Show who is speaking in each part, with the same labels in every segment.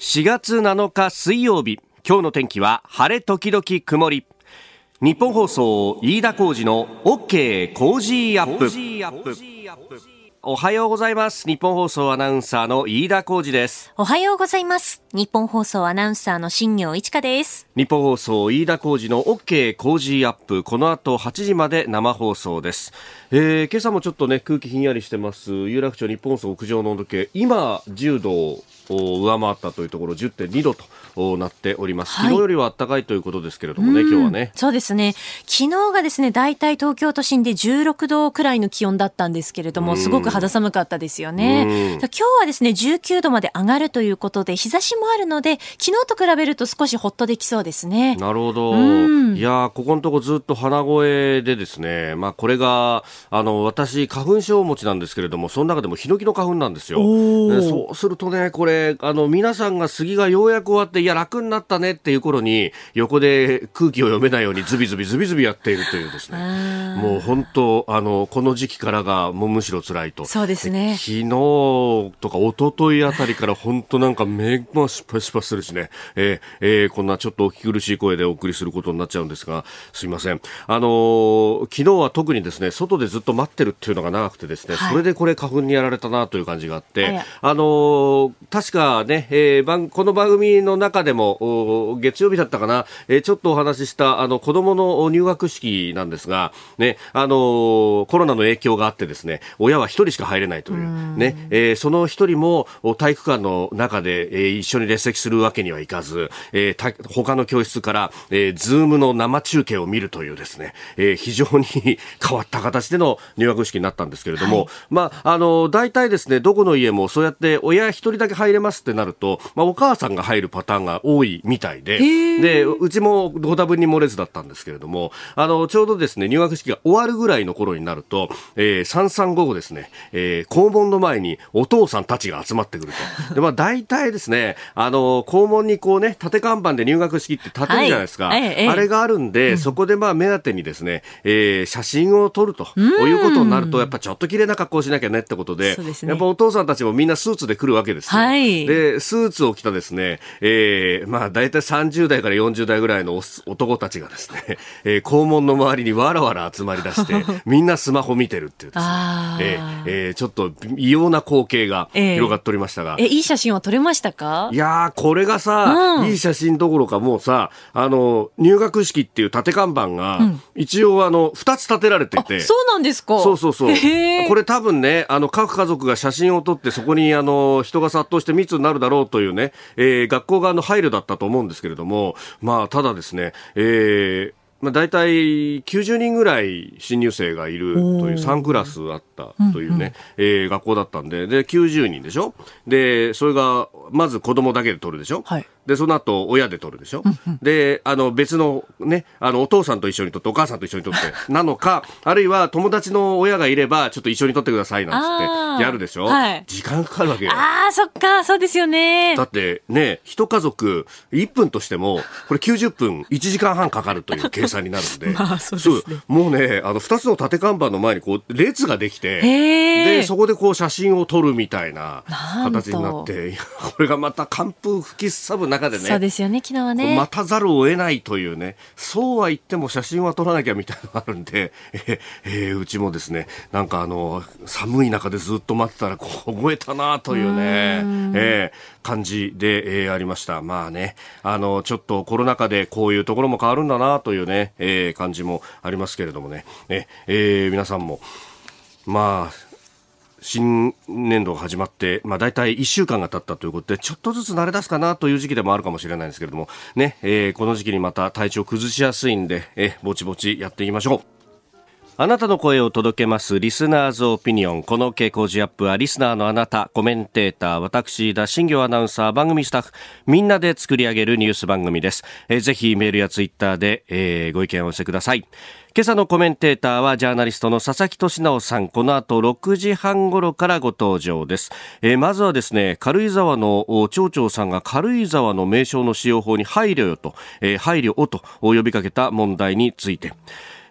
Speaker 1: 4月7日水曜日今日の天気は晴れ時々曇り。日本放送飯田浩二の OK 工事アップ。おはようございます。日本放送アナウンサーの飯田浩二です。
Speaker 2: おはようございます。日本放送アナウンサーの新業一華です。
Speaker 1: 日本放送飯田浩二の OK 工事アップ。この後8時まで生放送です、えー、今朝もちょっとね空気ひんやりしてます。有楽町日本放送屋上の温度計。今10度上回ったというところ10.2度となっております、はい、昨日よりは暖かいということですけれどもね、今日はね。
Speaker 2: そうですね。昨日がですね大体東京都心で16度くらいの気温だったんですけれどもすごく肌寒かったですよね。今日はですね19度まで上がるということで日差しもあるので昨日と比べると少しほっとできそうですね。
Speaker 1: なるほど。いやここのとこずっと鼻声でですねまあこれがあの私花粉症持ちなんですけれどもその中でもヒノキの花粉なんですよ。そうするとねこれあの、皆さんが杉がようやく終わって、いや、楽になったねっていう頃に、横で空気を読めないようにズビズビズビズビやっているというですね。もう本当、あの、この時期からが、もうむしろ辛いと。
Speaker 2: そうですね。
Speaker 1: 昨日とか一昨日あたりから本当なんか目がスパスパするしね。えー、えー、こんなちょっとお聞き苦しい声でお送りすることになっちゃうんですが、すいません。あのー、昨日は特にですね、外でずっと待ってるっていうのが長くてですね、はい、それでこれ花粉にやられたなという感じがあって、あのー、確確かね、えー、番この番組の中でも月曜日だったかな、えー、ちょっとお話ししたあの子供の入学式なんですが、ね、あのー、コロナの影響があってですね、親は一人しか入れないという、ね、えー、その一人も体育館の中で、えー、一緒に列席するわけにはいかず、えー、他の教室から、えー、ズームの生中継を見るというですね、えー、非常に 変わった形での入学式になったんですけれども、はい、まあ、あの、大体ですね、どこの家もそうやって親一人だけ入れれますってなると、まあ、お母さんが入るパターンが多いみたいで、で、うちもご多分に漏れずだったんですけれども、あの、ちょうどですね、入学式が終わるぐらいの頃になると、えー、三三午後ですね、えー、校門の前にお父さんたちが集まってくると。で、まあ、大体ですね、あの、校門にこうね、縦看板で入学式って立てるじゃないですか。はい、あれがあるんで、うん、そこでまあ、目当てにですね、えー、写真を撮るということになると、やっぱちょっと綺麗な格好しなきゃねってことで、でね、やっぱお父さんたちもみんなスーツで来るわけですよ。はい、で、スーツを着たですね、えー、まあ大体30代から40代ぐらいの男たちがですね、えー、校門の周りにわらわら集まり出して、みんなスマホ見てるっていうですね、えー、えー、ちょっと異様な光景が広がっておりましたが。
Speaker 2: えー、いい写真は撮れましたか？
Speaker 1: いやこれがさ、うん、いい写真どころかもうさ、あの、入学式っていう縦看板が、うん、一応あの、二つ立てられてて。
Speaker 2: そうなんですか？
Speaker 1: そうそうそう。これ多分ね、あの、各家族が写真を撮ってそこにあの、人が殺到して密になるだろうというね、えー、学校側の配慮だったと思うんですけれども、まあ、ただですね、えー、まあ、大体90人ぐらい新入生がいるという3クラスあったというね、うんうん、えー、学校だったんで、で、90人でしょ？で、それが、まず子供だけで取るでしょ？はい。で、その後、親で取るでしょ、うんうん、で、あの、別のね、あの、お父さんと一緒に取って、お母さんと一緒に取って、なのか、あるいは友達の親がいれば、ちょっと一緒に取ってください、なんつって、やるでしょ？はい。時間かかるわけよ。
Speaker 2: ああ、そっか、そうですよね。
Speaker 1: だって、ね、一家族、1分としても、これ90分、1時間半かかるという計算になるんで、
Speaker 2: まあ、そうですね。
Speaker 1: もうね、あの、2つの縦看板の前に、こう、列ができて、で、そこでこう、写真を撮るみたいな形になって、これがまた寒風吹きすさぶ中でね。
Speaker 2: そうですよね。ね、昨日はね。
Speaker 1: 待たざるを得ないというね、そうは言っても写真は撮らなきゃみたいなのがあるんで、ええー、うちもですね、なんかあの、寒い中でずっと待ってたら凍えたなというね、えー、感じで、えー、ありました。まあね、あの、ちょっとコロナ禍でこういうところも変わるんだなというね、えー、感じもありますけれどもね、ええー、皆さんも、まあ、新年度が始まって、まあ、大体1週間が経ったということで、ちょっとずつ慣れ出すかなという時期でもあるかもしれないんですけれども、ね、えー、この時期にまた体調崩しやすいんで、えー、ぼちぼちやっていきましょう。あなたの声を届けますリスナーズオピニオン。この傾向ジアップはリスナーのあなた、コメンテーター、私、田新行アナウンサー、番組スタッフ、みんなで作り上げるニュース番組です。えー、ぜひメールやツイッターで、えー、ご意見をお寄せください。今朝のコメンテーターはジャーナリストの佐々木俊直さん。この後6時半頃からご登場です。えー、まずはですね、軽井沢の町長さんが軽井沢の名称の使用法に配慮よと、えー、配慮をと呼びかけた問題について。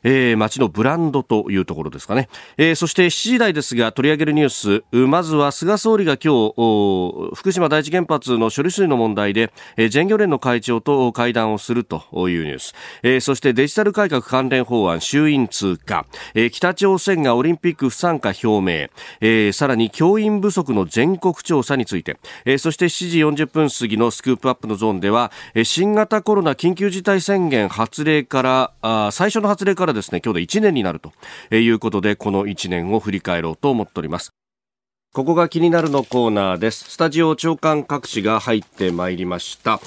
Speaker 1: えー、街のブランドというところですかね。えー、そして7時台ですが取り上げるニュース、まずは菅総理が今日、福島第一原発の処理水の問題で、えー、全漁連の会長と会談をするというニュース。えー、そしてデジタル改革関連法案衆院通過、えー、北朝鮮がオリンピック不参加表明、えー、さらに教員不足の全国調査について、えー、そして7時40分過ぎのスクープアップのゾーンでは、えー、新型コロナ緊急事態宣言発令からあ最初の発令からですね今日で1年になるということでこの1年を振り返ろうと思っております。ここが気になるのコーナーです。スタジオ長官各紙が入ってまいりました。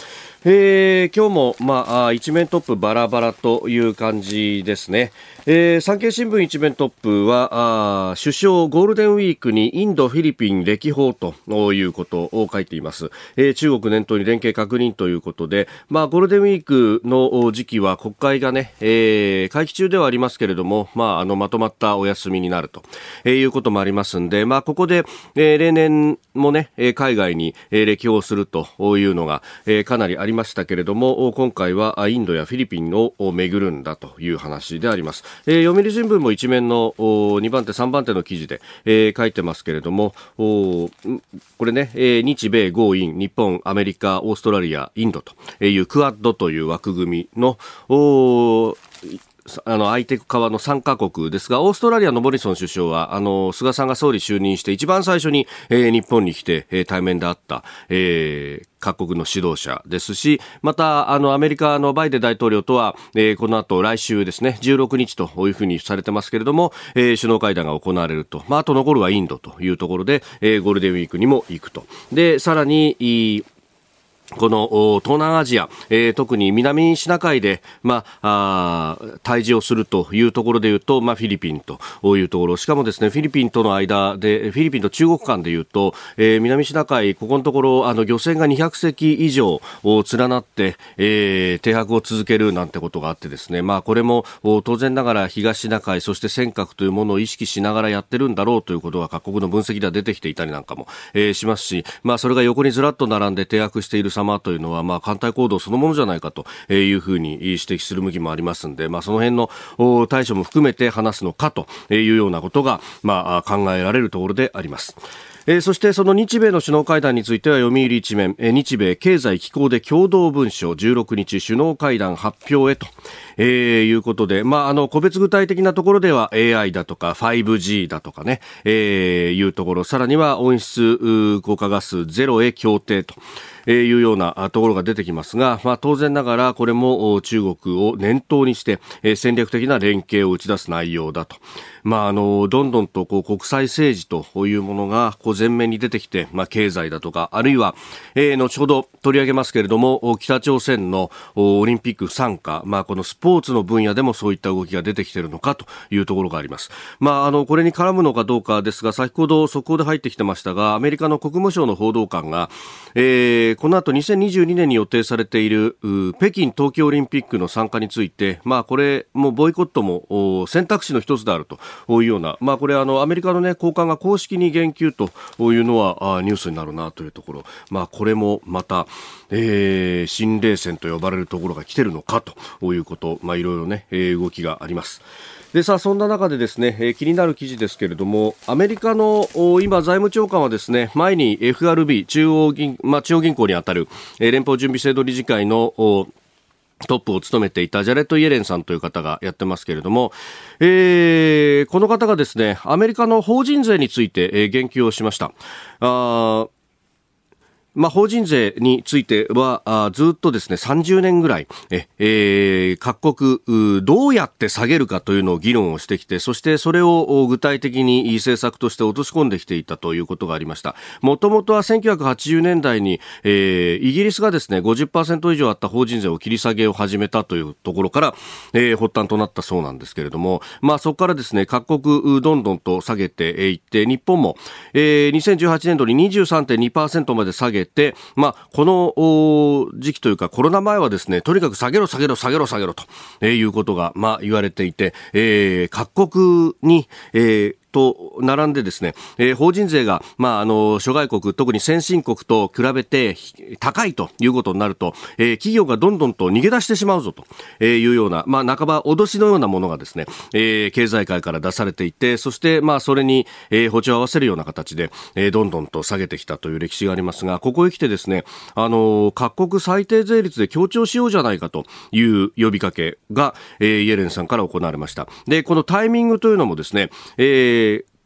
Speaker 1: えー、今日も、まあ、一面トップバラバラという感じですね。えー、産経新聞一面トップはあ首相ゴールデンウィークにインド、フィリピン歴訪ということを書いています、えー、中国念頭に連携確認ということで、まあ、ゴールデンウィークの時期は国会がね、えー、会期中ではありますけれども、まあ、あのまとまったお休みになると、えー、いうこともありますんで、まあ、ここで、えー、例年もね海外に歴訪するというのが、えー、かなりありましたけれども今回はインドやフィリピンを巡るんだという話であります。えー、読売新聞も一面の2番手、3番手の記事で、えー、書いてますけれども、これね、えー、日米豪印、日本、アメリカ、オーストラリア、インドというクアッドという枠組みの、あの相手側の3カ国ですが、オーストラリアのモリソン首相は、あの、菅さんが総理就任して一番最初に、えー、日本に来て、えー、対面で会った、えー、各国の指導者ですし、また、あの、アメリカのバイデン大統領とは、えー、この後来週ですね、16日というふうにされてますけれども、えー、首脳会談が行われると。まあ、あと残るはインドというところで、えー、ゴールデンウィークにも行くと。で、さらに、この東南アジア、えー、特に南シナ海で、まあ、あ対峙をするというところでいうと、まあ、フィリピンというところ、しかもですね、フィリピンとの間で、フィリピンと中国間でいうと、えー、南シナ海、ここのところ、あの、漁船が200隻以上を連なって、えー、停泊を続けるなんてことがあってですね、まあ、これも当然ながら東シナ海、そして尖閣というものを意識しながらやってるんだろうということが各国の分析では出てきていたりなんかも、えー、しますし、まあ、それが横にずらっと並んで停泊している様というのは、まあ、艦隊行動そのものじゃないかというふうに指摘する向きもありますんで、まあ、その辺の対処も含めて話すのかというようなことが、まあ、考えられるところであります。えー、そしてその日米の首脳会談については読売一面、えー、日米経済機構で共同文書16日首脳会談発表へと、えー、いうことで、まあ、あの個別具体的なところでは AI だとか 5G だとかね、えー、いうところさらには温室効果ガスゼロへ協定と。えいうようなところが出てきますが、まあ、当然ながらこれも中国を念頭にして、え戦略的な連携を打ち出す内容だと。まあ、あのどんどんとこう国際政治というものがこう前面に出てきて、まあ、経済だとかあるいは、え、後ほど取り上げますけれども北朝鮮のオリンピック参加、まあ、このスポーツの分野でもそういった動きが出てきているのかというところがあります、まあ、あのこれに絡むのかどうかですが先ほど速報で入ってきてましたがアメリカの国務省の報道官が、えー、この後2022年に予定されている北京冬季オリンピックの参加について、まあ、これもボイコットも選択肢の一つであるというような、まあ、これあのアメリカの、ね、高官が公式に言及というのはニュースになるなというところ、まあ、これもまた、えー、新冷戦と呼ばれるところが来ているのかということ、まあ、いろいろね、動きがあります。でさあそんな中でですね、えー、気になる記事ですけれどもアメリカの今財務長官はですね前に FRB 中央銀,、まあ、中央銀行にあたる、えー、連邦準備制度理事会のトップを務めていたジャレット・イエレンさんという方がやってますけれども、えー、この方がですね、アメリカの法人税について、えー、言及をしました。あまあ、法人税についてはあずっとですね30年ぐらいえ、えー、各国どうやって下げるかというのを議論をしてきてそしてそれを具体的に政策として落とし込んできていたということがありました。もともとは1980年代に、えー、イギリスがですね50%以上あった法人税を切り下げを始めたというところから、えー、発端となったそうなんですけれども、まあ、そこからですね各国どんどんと下げていって日本も、えー、2018年度に23.2%まで下げげて、まあ、この時期というかコロナ前はですね、とにかく下げろ下げろ下げろ下げろということが、まあ、言われていて、えー、各国に、えーと並んでですね、えー、法人税が、まあ、あの、諸外国、特に先進国と比べて高いということになると、えー、企業がどんどんと逃げ出してしまうぞというような、まあ、半ば脅しのようなものがですね、えー、経済界から出されていて、そして、まあ、それに、えー、歩調を合わせるような形で、えー、どんどんと下げてきたという歴史がありますが、ここへ来てですね、あの、各国最低税率で協調しようじゃないかという呼びかけが、えー、イエレンさんから行われました。で、このタイミングというのもですね、えー、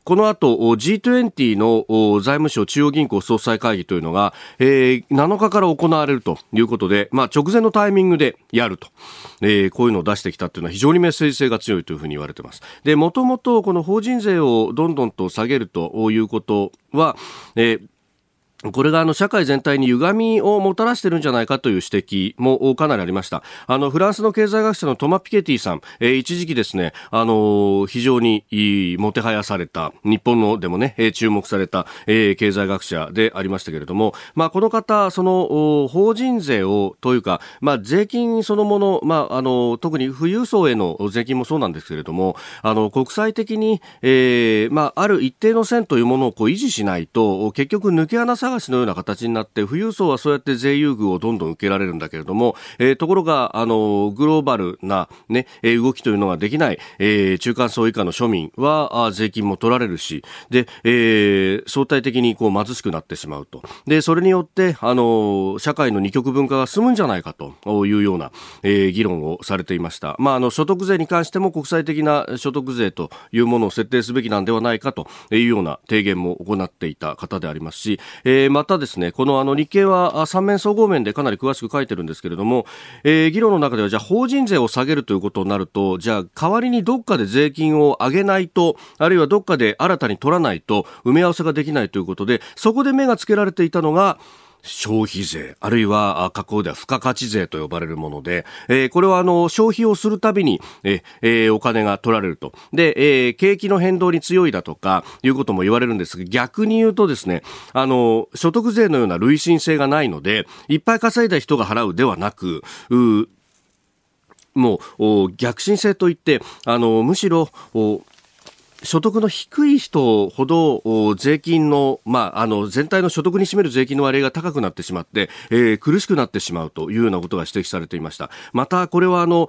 Speaker 1: この後 G20 の財務省中央銀行総裁会議というのが、え、7日から行われるということで、まあ、直前のタイミングでやると、え、こういうのを出してきたというのは非常にメッセージ性が強いというふうに言われています。で、もともとこの法人税をどんどんと下げるということは、えーこれがあの社会全体に歪みをもたらしているんじゃないかという指摘もかなりありました。あのフランスの経済学者のトマ・ピケティさん、えー、一時期ですね、あの非常にもてはやされた日本のでもね、え、注目された、えー、経済学者でありましたけれども、まあこの方その法人税をというか、まあ税金そのもの、まああの特に富裕層への税金もそうなんですけれども、あの国際的に、えー、まあある一定の線というものをこう維持しないと結局抜け穴探しのような形になって富裕層はそうやって税優遇をどんどん受けられるんだけれども、えー、ところがあのグローバルな、ね、動きというのができない、えー、中間層以下の庶民は税金も取られるしで、えー、相対的にこう貧しくなってしまうと。でそれによってあの社会の二極分化が進むんじゃないかというような、えー、議論をされていました、まあ、あの所得税に関しても国際的な所得税というものを設定すべきなんではないかというような提言も行っていた方でありますし、え、またですね、このあの日経は3面総合面でかなり詳しく書いてるんですけれども、えー、議論の中ではじゃあ法人税を下げるということになると、じゃあ代わりにどっかで税金を上げないと、あるいはどっかで新たに取らないと埋め合わせができないということで、そこで目がつけられていたのが、消費税、あるいは加工では付加価値税と呼ばれるもので、えー、これはあの消費をするたびに、えー、お金が取られると。で、えー、景気の変動に強いだとか、いうことも言われるんですが、逆に言うとですね、あの、所得税のような累進性がないので、いっぱい稼いだ人が払うではなく、うもう逆進性といって、あの、むしろ、所得の低い人ほど税金の、まあ、あの全体の所得に占める税金の割合が高くなってしまって、えー、苦しくなってしまうというようなことが指摘されていました。またこれはあの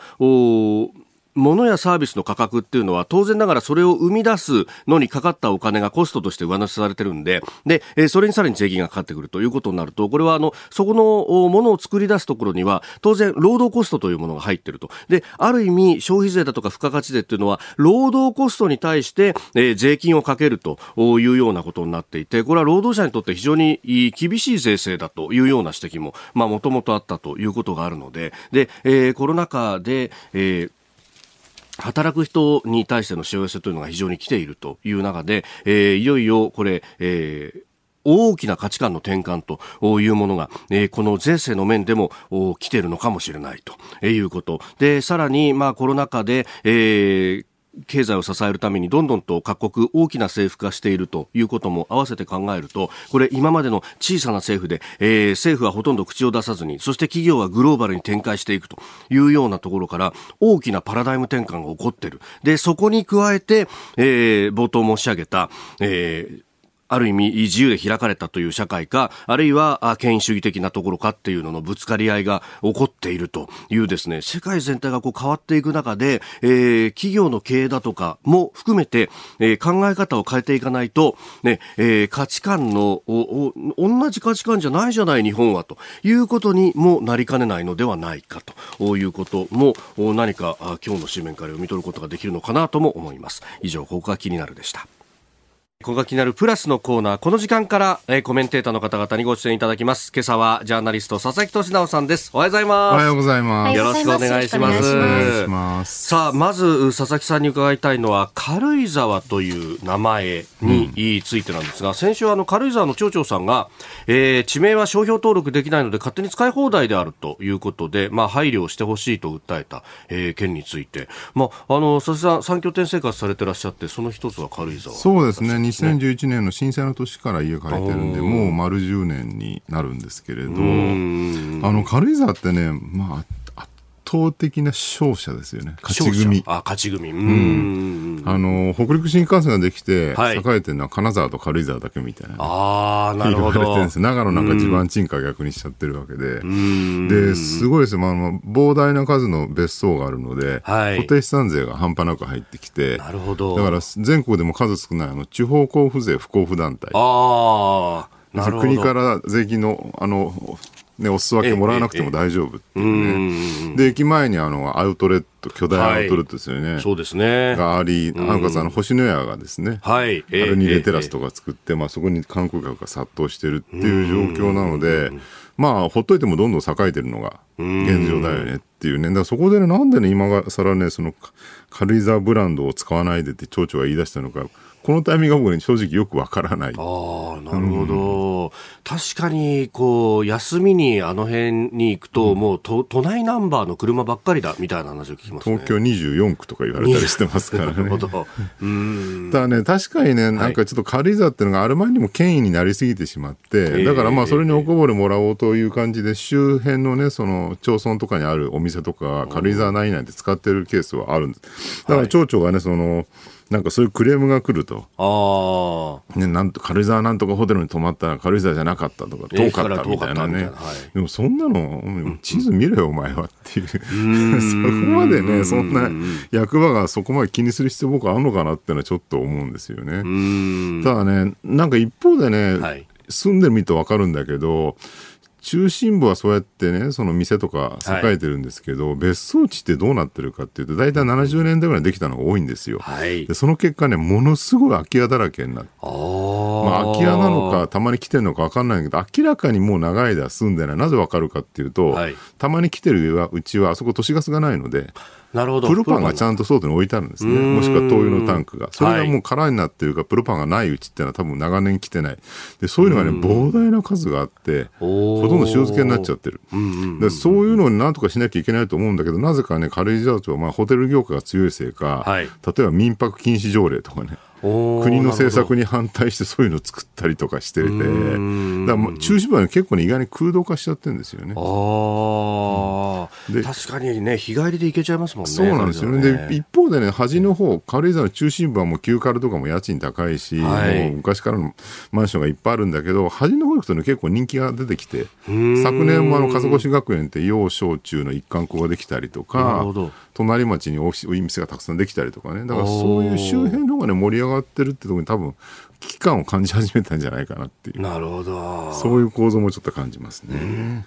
Speaker 1: 物やサービスの価格っていうのは当然ながらそれを生み出すのにかかったお金がコストとして上乗せされてるんで、で、えそれにさらに税金がかかってくるということになると、これはあの、そこのものを作り出すところには、当然労働コストというものが入ってると。で、ある意味消費税だとか付加価値税っていうのは、労働コストに対して、え、税金をかけるというようなことになっていて、これは労働者にとって非常に厳しい税制だというような指摘も、まあ、もともとあったということがあるので、で、えー、コロナ禍で、えー働く人に対してのしわ寄せというのが非常に来ているという中で、えー、いよいよこれ、えー大きな価値観の転換というものが、えー、この税制の面でも来ているのかもしれないということ。で、さらに、まあコロナ禍で、えー経済を支えるためにどんどんと各国大きな政府化しているということも合わせて考えるとこれ今までの小さな政府で、えー、政府はほとんど口を出さずにそして企業はグローバルに展開していくというようなところから大きなパラダイム転換が起こっている。でそこに加えて、えー、冒頭申し上げた、えーある意味自由で開かれたという社会か、あるいは権威主義的なところかっていうののぶつかり合いが起こっているというですね、世界全体がこう変わっていく中で、えー、企業の経営だとかも含めて、えー、考え方を変えていかないと、ね、えー、価値観のおお、同じ価値観じゃないじゃない日本はということにもなりかねないのではないかということも何か今日の紙面から読み取ることができるのかなとも思います。以上、ここが気になるでした。ここが気になるプラスのコーナー。この時間から、えー、コメンテーターの方々にご出演いただきます。今朝はジャーナリスト佐々木俊直さんです。おはようございます。
Speaker 3: おはようございます。
Speaker 1: よろしくお願いします。さあ、まず佐々木さんに伺いたいのは軽井沢という名前についてなんですが、うん、先週あの軽井沢の町長さんが、えー、地名は商標登録できないので勝手に使い放題であるということで、まあ配慮をしてほしいと訴えた、えー、件について、まああの佐々木さん三拠点生活されてらっしゃって、その一つは軽井沢。
Speaker 3: そうですね。2011年の震災の年から家借りてるんで、もう丸10年になるんですけれど、あの軽井沢ってね、まあ、圧倒的な勝者ですよね。勝ち組。
Speaker 1: あ、勝ち組。うん。
Speaker 3: あの、北陸新幹線ができて、はい、栄えてるのは金沢と軽井沢だけみたいな、ね。
Speaker 1: ああ、なるほど。
Speaker 3: 長野なんか地盤沈下逆にしちゃってるわけで。で、すごいですよ。まあ、膨大な数の別荘があるので、はい、固定資産税が半端なく入ってきて、
Speaker 1: なるほど。
Speaker 3: だから全国でも数少ないあの地方交付税不交付団体。
Speaker 1: ああ。
Speaker 3: 国から税金のあのね、お裾分けもらわなくても大丈夫っていうね。で、駅前にあの、アウトレット、巨大アウトレットですよね。
Speaker 1: はい、そうですね。
Speaker 3: があり、なんかさ、あの、星のやがですね。
Speaker 1: はい。
Speaker 3: アルニレテラスとか作って、まあそこに観光客が殺到してるっていう状況なので、まあ、ほっといてもどんどん栄えてるのが現状だよねっていうね。だからそこでね、なんでね、今更ね、その、軽井沢ブランドを使わないでって町長が言い出したのか、このタイミングが僕に正直よくわからない。
Speaker 1: ああ、なるほど。うん、確かに、こう、休みにあの辺に行くと、うん、もう都都内ナンバーの車ばっかりだみたいな話を聞きます、
Speaker 3: ね、東京24区とか言われたりしてますからね。なるほど。うん。ただね、確かにね、なんかちょっと軽井沢っていうのがある前にも権威になりすぎてしまって、だからまあそれにおこぼれもらおうという感じで、周辺のね、その町村とかにあるお店とか、軽井沢内内で使ってるケースはあるんです。だから町長がね、その、なんかそういうクレームが来ると。
Speaker 1: あ
Speaker 3: あ。ね、なんと、軽井沢なんとかホテルに泊まったら軽井沢じゃなかったとか、遠かったみたいなね。はい、でもそんなの、地図見ろよ、お前はっていう。そこまでね、そんな役場がそこまで気にする必要僕あるのかなってのはちょっと思うんですよね。ただね、なんか一方でね、はい、住んでみるとわかるんだけど、中心部はそうやってね、その店とか栄えてるんですけど、はい、別荘地ってどうなってるかっていうと、大体70年代ぐらいできたのが多いんですよ。はい、でその結果ね、ものすごい空き家だらけになって。まあ、空き家なのか、たまに来てるのか分かんないけど、明らかにもう長い間住んでない。なぜ分かるかっていうと、はい、たまに来てるうちは、あそこ都市ガスがないので、
Speaker 1: なるほど。
Speaker 3: プロパンがちゃんと外に置いてあるんですね。もしくは灯油のタンクが。それがもう空になってるか、プロパンがないうちっていうのは多分長年来てない。で、そういうのがね、膨大な数があって、ほとんど塩漬けになっちゃってる。でそういうのになんとかしなきゃいけないと思うんだけど、なぜかね、軽井沢町はまあホテル業界が強いせいか、はい、例えば民泊禁止条例とかね、国の政策に反対してそういうのを作ったりとかしてて、だから中心部は結構ね、意外に空洞化しちゃってるんですよね。
Speaker 1: あうん、確かにね、日帰りで行けちゃいますもんね。
Speaker 3: そうなんですよね。ね。で、一方でね、端の方、軽井沢の中心部はもう旧軽とかも家賃高いし、はい、もう昔からのマンションがいっぱいあるんだけど、端の方行くとね、結構人気が出てきて、昨年もあの、笠越学園って幼小中の一貫校ができたりとか、隣町におい店がたくさんできたりとかね、だからそういう周辺の方がね、盛り上がってるってところに多分、危機感を感じ始めたんじゃないかなっていう。
Speaker 1: なるほど。
Speaker 3: そういう構造もちょっと感じますね。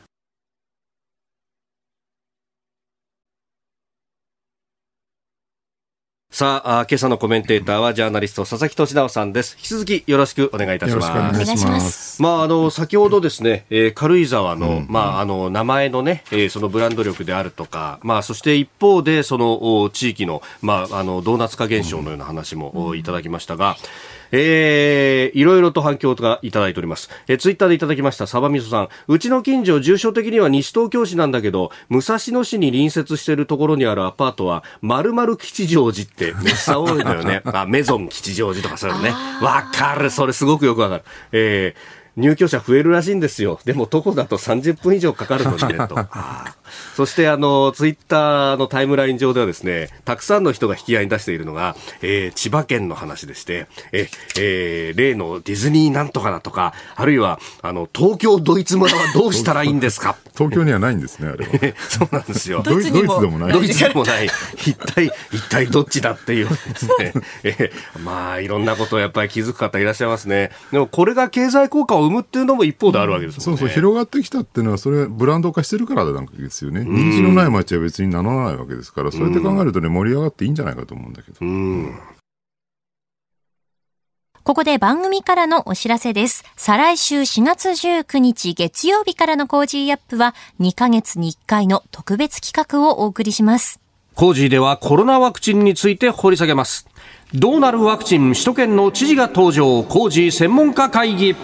Speaker 1: さあ今朝のコメンテーターはジャーナリスト佐々木俊直さんです。引き続きよろしくお願いいたします。
Speaker 3: お願いします。
Speaker 1: まああの先ほどですね、えー、軽井沢の、うん、まああの名前のね、えー、そのブランド力であるとか、まあそして一方でその地域のまああのドーナツ化現象のような話も、いただきましたが。うんえー、いろいろと反響がいただいております。えー、ツイッターでいただきました、サバミソさん。うちの近所、住所的には西東京市なんだけど、武蔵野市に隣接しているところにあるアパートは、丸々吉祥寺ってめっちゃ多いのよね。あ、メゾン吉祥寺とかそういうのね。わかる。それすごくよくわかる。えー入居者増えるらしいんですよ。でも徒歩だと30分以上かかるのにねと。そしてあの、ツイッターのタイムライン上ではですね、たくさんの人が引き合いに出しているのが、えー、千葉県の話でして、え、えー、例のディズニーなんとかだとか、あるいは、あの、東京ドイツ村はどうしたらいいんですか？
Speaker 3: 東京にはないんですね、あれは。
Speaker 1: そうなんですよ。
Speaker 3: ドイツでもない。
Speaker 1: ドイツでもない。一体、一体どっちだっていうですね。えー、まあ、いろんなことをやっぱり気づく方いらっしゃいますね。でも、これが経済効果を生むっていうのも一方であるわけですもんね。
Speaker 3: そうそう、広がってきたっていうのは、それブランド化してるからなんですよね。人気のない街は別に名乗らないわけですから、そうやって考えるとね、盛り上がっていいんじゃないかと思うんだけど。
Speaker 2: ここで番組からのお知らせです。再来週4月19日月曜日からの Cozy up は2ヶ月に1回の特別企画をお送りします。
Speaker 1: コージーではコロナワクチンについて掘り下げます。どうなるワクチン首都圏の知事が登場、コージー専門家会議。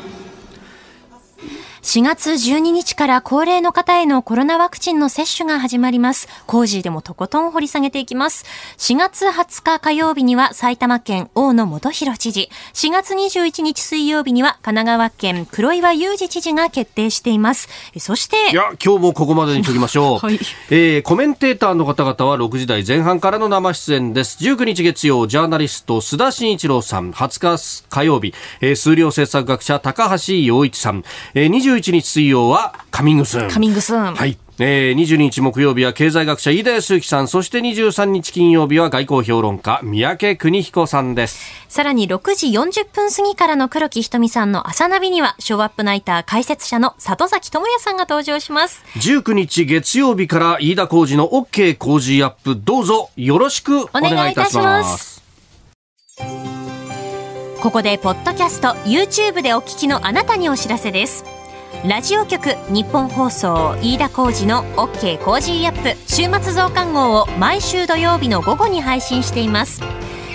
Speaker 2: 4月12日から高齢の方へのコロナワクチンの接種が始まります。コージーでもとことん掘り下げていきます。4月20日火曜日には埼玉県大野元弘知事、4月21日水曜日には神奈川県黒岩祐二知事が決定しています。そして、
Speaker 1: いや、今日もここまでにしときましょう。はい、えー、コメンテーターの方々は6時台前半からの生出演です。19日月曜、ジャーナリスト須田慎一郎さん、20日火曜日、えー、数量政策学者高橋洋一さん、えー、21日水曜はカミングスーン。
Speaker 2: カミングスーン。
Speaker 1: はい。えー、22日木曜日は経済学者飯田康之さん、そして23日金曜日は外交評論家三宅邦彦さんです。
Speaker 2: さらに6時40分過ぎからの黒木ひとみさんの朝ナビには、ショーアップナイター解説者の里崎智也さんが登場します。
Speaker 1: 19日月曜日から飯田浩二の OK 工事アップ、どうぞよろしくお願いいたします。
Speaker 2: ここで、ポッドキャスト、YouTube でお聞きのあなたにお知らせです。ラジオ局日本放送飯田浩二の OK コージーアップ週末増刊号を毎週土曜日の午後に配信しています。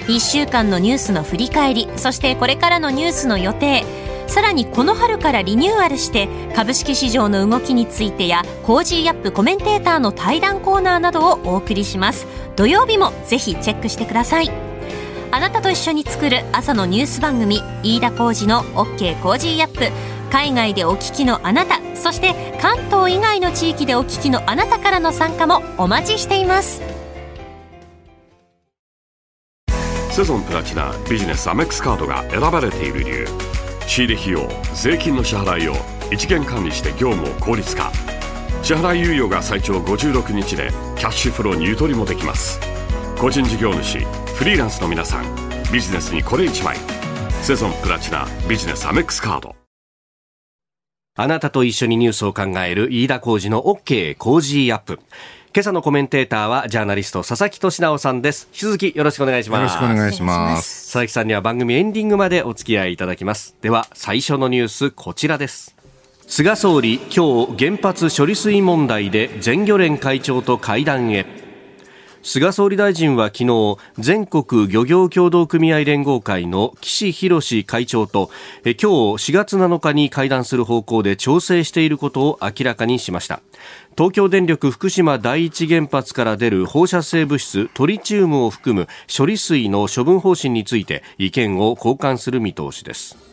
Speaker 2: 1週間のニュースの振り返りそしてこれからのニュースの予定さらにこの春からリニューアルして株式市場の動きについてや Cozy up コメンテーターの対談コーナーなどをお送りします。土曜日もぜひチェックしてください。あなたと一緒に作る朝のニュース番組飯田浩二の OK コージーアップ。海外でお聞きのあなたそして関東以外の地域でお聞きのあなたからの参加もお待ちしています。
Speaker 4: セゾンプラチナビジネスアメックスカードが選ばれている理由。仕入れ費用税金の支払いを一元管理して業務を効率化。支払い猶予が最長56日でキャッシュフローにゆとりもできます。個人事業主フリーランスの皆さんビジネスにこれ1枚。セゾンプラチナビジネスアメックスカード。
Speaker 1: あなたと一緒にニュースを考える飯田浩二の OK 工事アップ。今朝のコメンテーターはジャーナリスト佐々木俊直さんです。引き続きよろしくお願いします。
Speaker 3: よろしくお願いします。
Speaker 1: 佐々木さんには番組エンディングまでお付き合いいただきます。では最初のニュースこちらです。菅総理今日原発処理水問題で全漁連会長と会談へ。菅総理大臣は昨日全国漁業協同組合連合会の岸博会長と今日4月7日に会談する方向で調整していることを明らかにしました。東京電力福島第一原発から出る放射性物質トリチウムを含む処理水の処分方針について意見を交換する見通しです。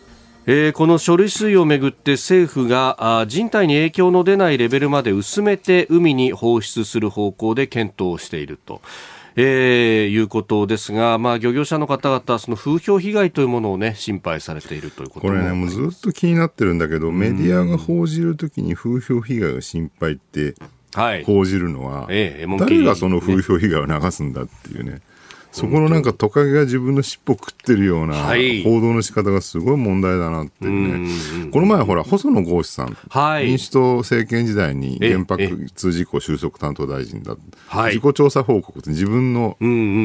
Speaker 1: えー、この処理水をめぐって政府があ人体に影響の出ないレベルまで薄めて海に放出する方向で検討していると。えー、いうことですが、まあ、漁業者の方々、その風評被害というものをね、心配されているということ
Speaker 3: これね、もうずっと気になってるんだけど、メディアが報じるときに風評被害が心配って、報じるのは、ええ、誰がその風評被害を流すんだっていうね。そこのなんかトカゲが自分の尻尾食ってるような報道の仕方がすごい問題だなっていうね。この前ほら、細野豪志さん、はい、民主党政権時代に原発事故収束担当大臣だ、自己調査報告って自分の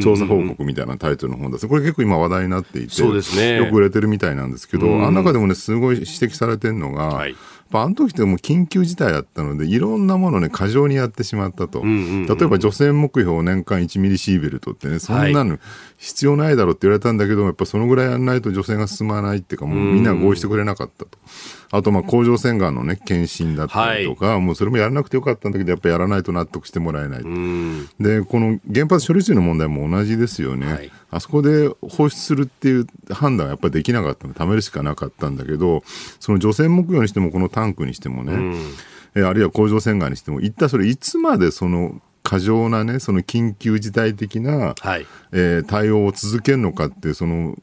Speaker 3: 調査報告みたいなタイトルの本です。これ結構今話題になっていて、ね、よく売れてるみたいなんですけど、あの中でもね、すごい指摘されてるのが、はいあの時ってもう緊急事態だったので、いろんなものね、過剰にやってしまったと。例えば除染目標年間1ミリシーベルトってね、そんなの必要ないだろうって言われたんだけど、やっぱそのぐらいやらないと除染が進まないっていうか、もうみんな合意してくれなかったと。あと、まあ、甲状腺がんのね、検診だったりとか、はい、もうそれもやらなくてよかったんだけど、やっぱりやらないと納得してもらえない。で、この原発処理水の問題も同じですよね。はい、あそこで放出するっていう判断はやっぱりできなかったの、貯めるしかなかったんだけど、その除染目標にしても、このタンクにしてもね、えあるいは甲状腺がんにしても、一体それいつまでその過剰なね、その緊急事態的な、はい、えー、対応を続けるのかって、その、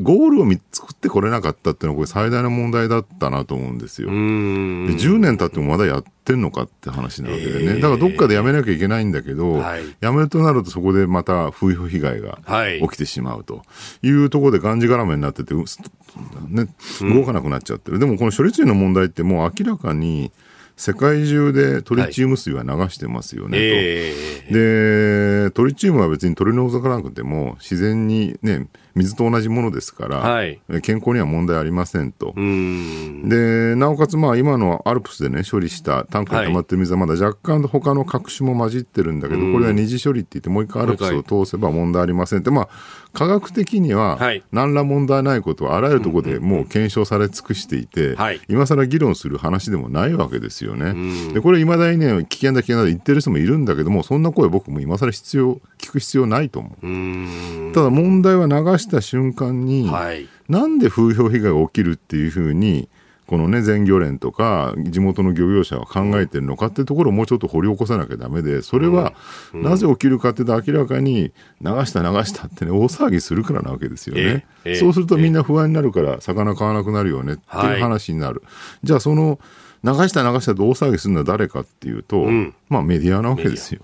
Speaker 3: ゴールを作ってこれなかったっていうのは、これ最大の問題だったなと思うんですよ。で10年経ってもまだやってんのかって話なわけでね。えー、だからどっかでやめなきゃいけないんだけど、はい、やめるとなるとそこでまた風評被害が起きてしまうと。いうところでがんじがらめになってて、ね、動かなくなっちゃってる。でもこの処理水の問題ってもう明らかに、世界中でトリチウム水は流してますよね、
Speaker 1: え
Speaker 3: と。で、トリチウムは別に取り除かなくても、自然にね、水と同じものですから、
Speaker 1: はい
Speaker 3: 健康には問題ありませんと。
Speaker 1: うん。
Speaker 3: で、なおかつ、まあ、今のアルプスでね、処理したタンクに溜まってる水はまだ若干他の角種も混じってるんだけど、これは二次処理って言って、もう一回アルプスを通せば問題ありませんって、まあ、科学的には
Speaker 1: はい、
Speaker 3: 何ら問題ないことはあらゆるところでもう検証され尽くしていて
Speaker 1: はい、
Speaker 3: 今更議論する話でもないわけですよね。で、これ、いまだにね、危険だ、危険だと言ってる人もいるんだけども、そんな声、僕も今更必要、聞く必要ないと思う。
Speaker 1: うん。
Speaker 3: ただ問題は流した瞬間に、
Speaker 1: はい。
Speaker 3: なんで風評被害が起きるっていうふうに、このね、全漁連とか、地元の漁業者は考えてるのかっていうところをもうちょっと掘り起こさなきゃだめで、それは、なぜ起きるかっていうと、明らかに、流した流したってね、大騒ぎするからなわけですよね。そうするとみんな不安になるから、魚買わなくなるよねっていう話になる。じゃあ、その、流した流したと大騒ぎするの？は誰かっていうと、まあメディアなわけですよ。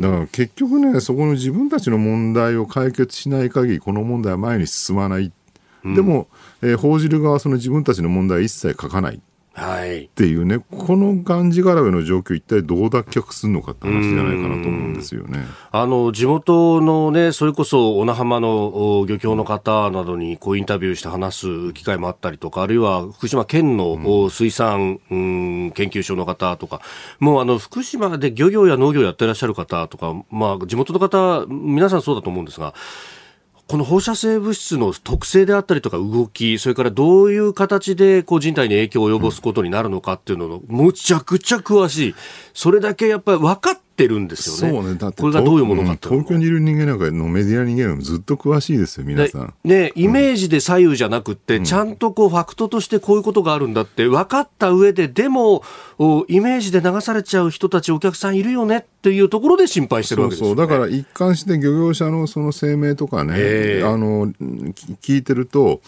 Speaker 3: だから結局ね、そこの自分たちの問題を解決しない限り、この問題は前に進まない。でも、えー報じる側はその自分たちの問題は一切書かない。っ
Speaker 1: はい。
Speaker 3: ていうね、このがんじがらめの状況、一体どう脱却するのかって話じゃないかなと思うんですよね。
Speaker 1: あの、地元のね、それこそ、小名浜のお漁協の方などに、こう、インタビューして話す機会もあったりとか、あるいは、福島県の、お水産、うん研究所の方とか、もう、あの、福島で漁業や農業やってらっしゃる方とか、まあ、地元の方、皆さんそうだと思うんですが、この放射性物質の特性であったりとか動き、それからどういう形でこう人体に影響を及ぼすことになるのかっていうのの、むちゃくちゃ詳しい。それだけやっぱり分かってるんですよね。
Speaker 3: そうね、だって
Speaker 1: これがどういうものか
Speaker 3: 東京にいる人間なんかのメディア人間よりもずっと詳しいですよ、皆さん。
Speaker 1: ねね、イメージで左右じゃなくって、ちゃんとこうファクトとしてこういうことがあるんだって分かった上で、でも、おイメージで流されちゃう人たち、お客さんいるよねっていうところで心配してる
Speaker 3: そうそう、
Speaker 1: わけですよ、ね。
Speaker 3: だから一貫して漁業者のその声明とかね、
Speaker 1: ええ
Speaker 3: あのき聞いてると、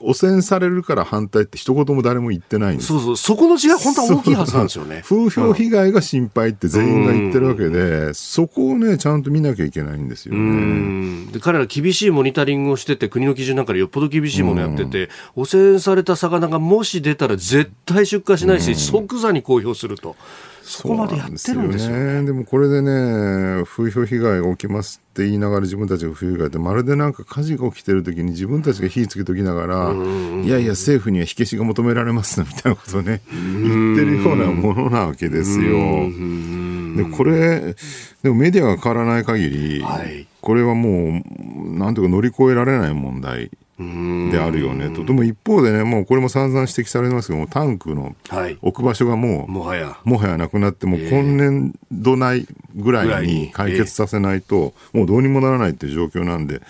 Speaker 3: 汚染されるから反対って一言も誰も言ってないんです。
Speaker 1: そうそう、そこの違い、本当は大きいはずなんですよね。
Speaker 3: 風評被害が心配って全員が言ってるわけで、そこをね、ちゃんと見なきゃいけないんですよ
Speaker 1: う
Speaker 3: ね。
Speaker 1: ん。で彼ら厳しいモニタリングをしてて、国の基準なんかでよっぽど厳しいものやってて、汚染された魚がもし出たら絶対出荷しないし、即座に公表すると。そこまでやってるんですよ。
Speaker 3: ね。でもこれでね、風評被害が起きますって言いながら自分たちが風評被害ってまるでなんか火事が起きてる時に自分たちが火つけときながら、いやいや政府には火消しが求められますみたいなことをね、言ってるようなものなわけですよ。で、これ、でもメディアが変わらない限り、
Speaker 1: はい
Speaker 3: これはもう、なんというか乗り越えられない問題。であるよねと。でも一方でね、もうこれも散々指摘されてますけども、タンクの
Speaker 1: はい。
Speaker 3: 置く場所がもう、
Speaker 1: もはや。
Speaker 3: もはやなくなって、もう今年度内ぐらいに解決させないと、もうどうにもならないっていう状況なんで、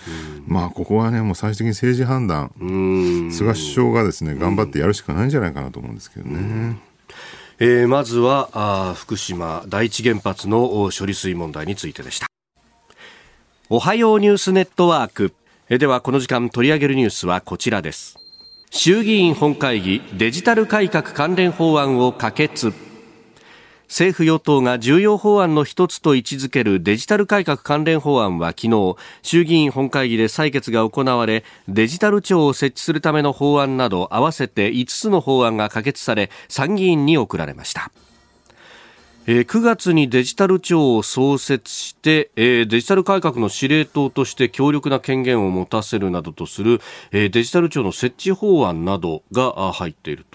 Speaker 3: まあ、ここはね、もう最終的に政治判断、
Speaker 1: うん。
Speaker 3: 菅首相がですね、頑張ってやるしかないんじゃないかなと思うんですけどね。
Speaker 1: えーまずはあー福島第一原発のお処理水問題についてでしたおはようニュースネットワークえーではこの時間取り上げるニュースはこちらです。衆議院本会議デジタル改革関連法案を可決。政府与党が重要法案の一つと位置づけるデジタル改革関連法案は昨日衆議院本会議で採決が行われデジタル庁を設置するための法案など合わせて5つの法案が可決され参議院に送られました。えー9月にデジタル庁を創設して、えーデジタル改革の司令塔として強力な権限を持たせるなどとする、えーデジタル庁の設置法案などがあ入っている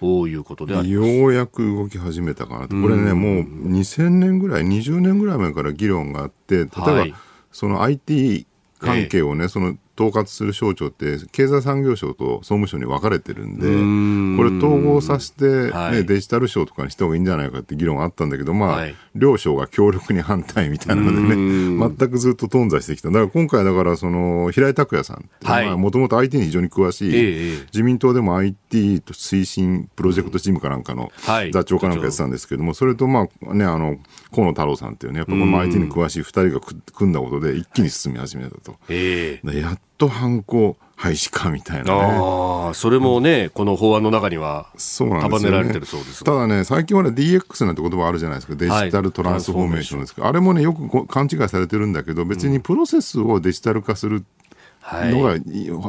Speaker 1: ということであります。
Speaker 3: ようやく動き始めたかなと。これね、もう2000年ぐらい、20年ぐらい前から議論があって、例えば、
Speaker 1: はい
Speaker 3: その IT 関係をね、その統括する省庁って、経済産業省と総務省に分かれてるんで、
Speaker 1: ん。
Speaker 3: これ統合させて、ね
Speaker 1: はい。
Speaker 3: デジタル省とかにした方がいいんじゃないかって議論があったんだけど、まあ、
Speaker 1: はい。
Speaker 3: 両省が強力に反対みたいなのでね、全くずっと頓挫してきた。だから今回だから、その、平井拓也さんって、もともと IT に非常に詳しい、自民党でも IT と推進プロジェクトチームかなんかの
Speaker 1: はい。
Speaker 3: 座長かなんかやってたんですけども、それとまあね、あの、河野太郎さんっていうね、やっぱこの IT に詳しい二人がく組んだことで一気に進み始めたと。
Speaker 1: え
Speaker 3: やっと犯行廃止かみたいなね。
Speaker 1: ああ、それもね、この法案の中には。束ねられてるそうですが。
Speaker 3: ただね、最近はね、DX なんて言葉あるじゃないですか。デジタルトランスフォーメーションですけど、あれもね、よくこ勘違いされてるんだけど、別にプロセスをデジタル化するのが、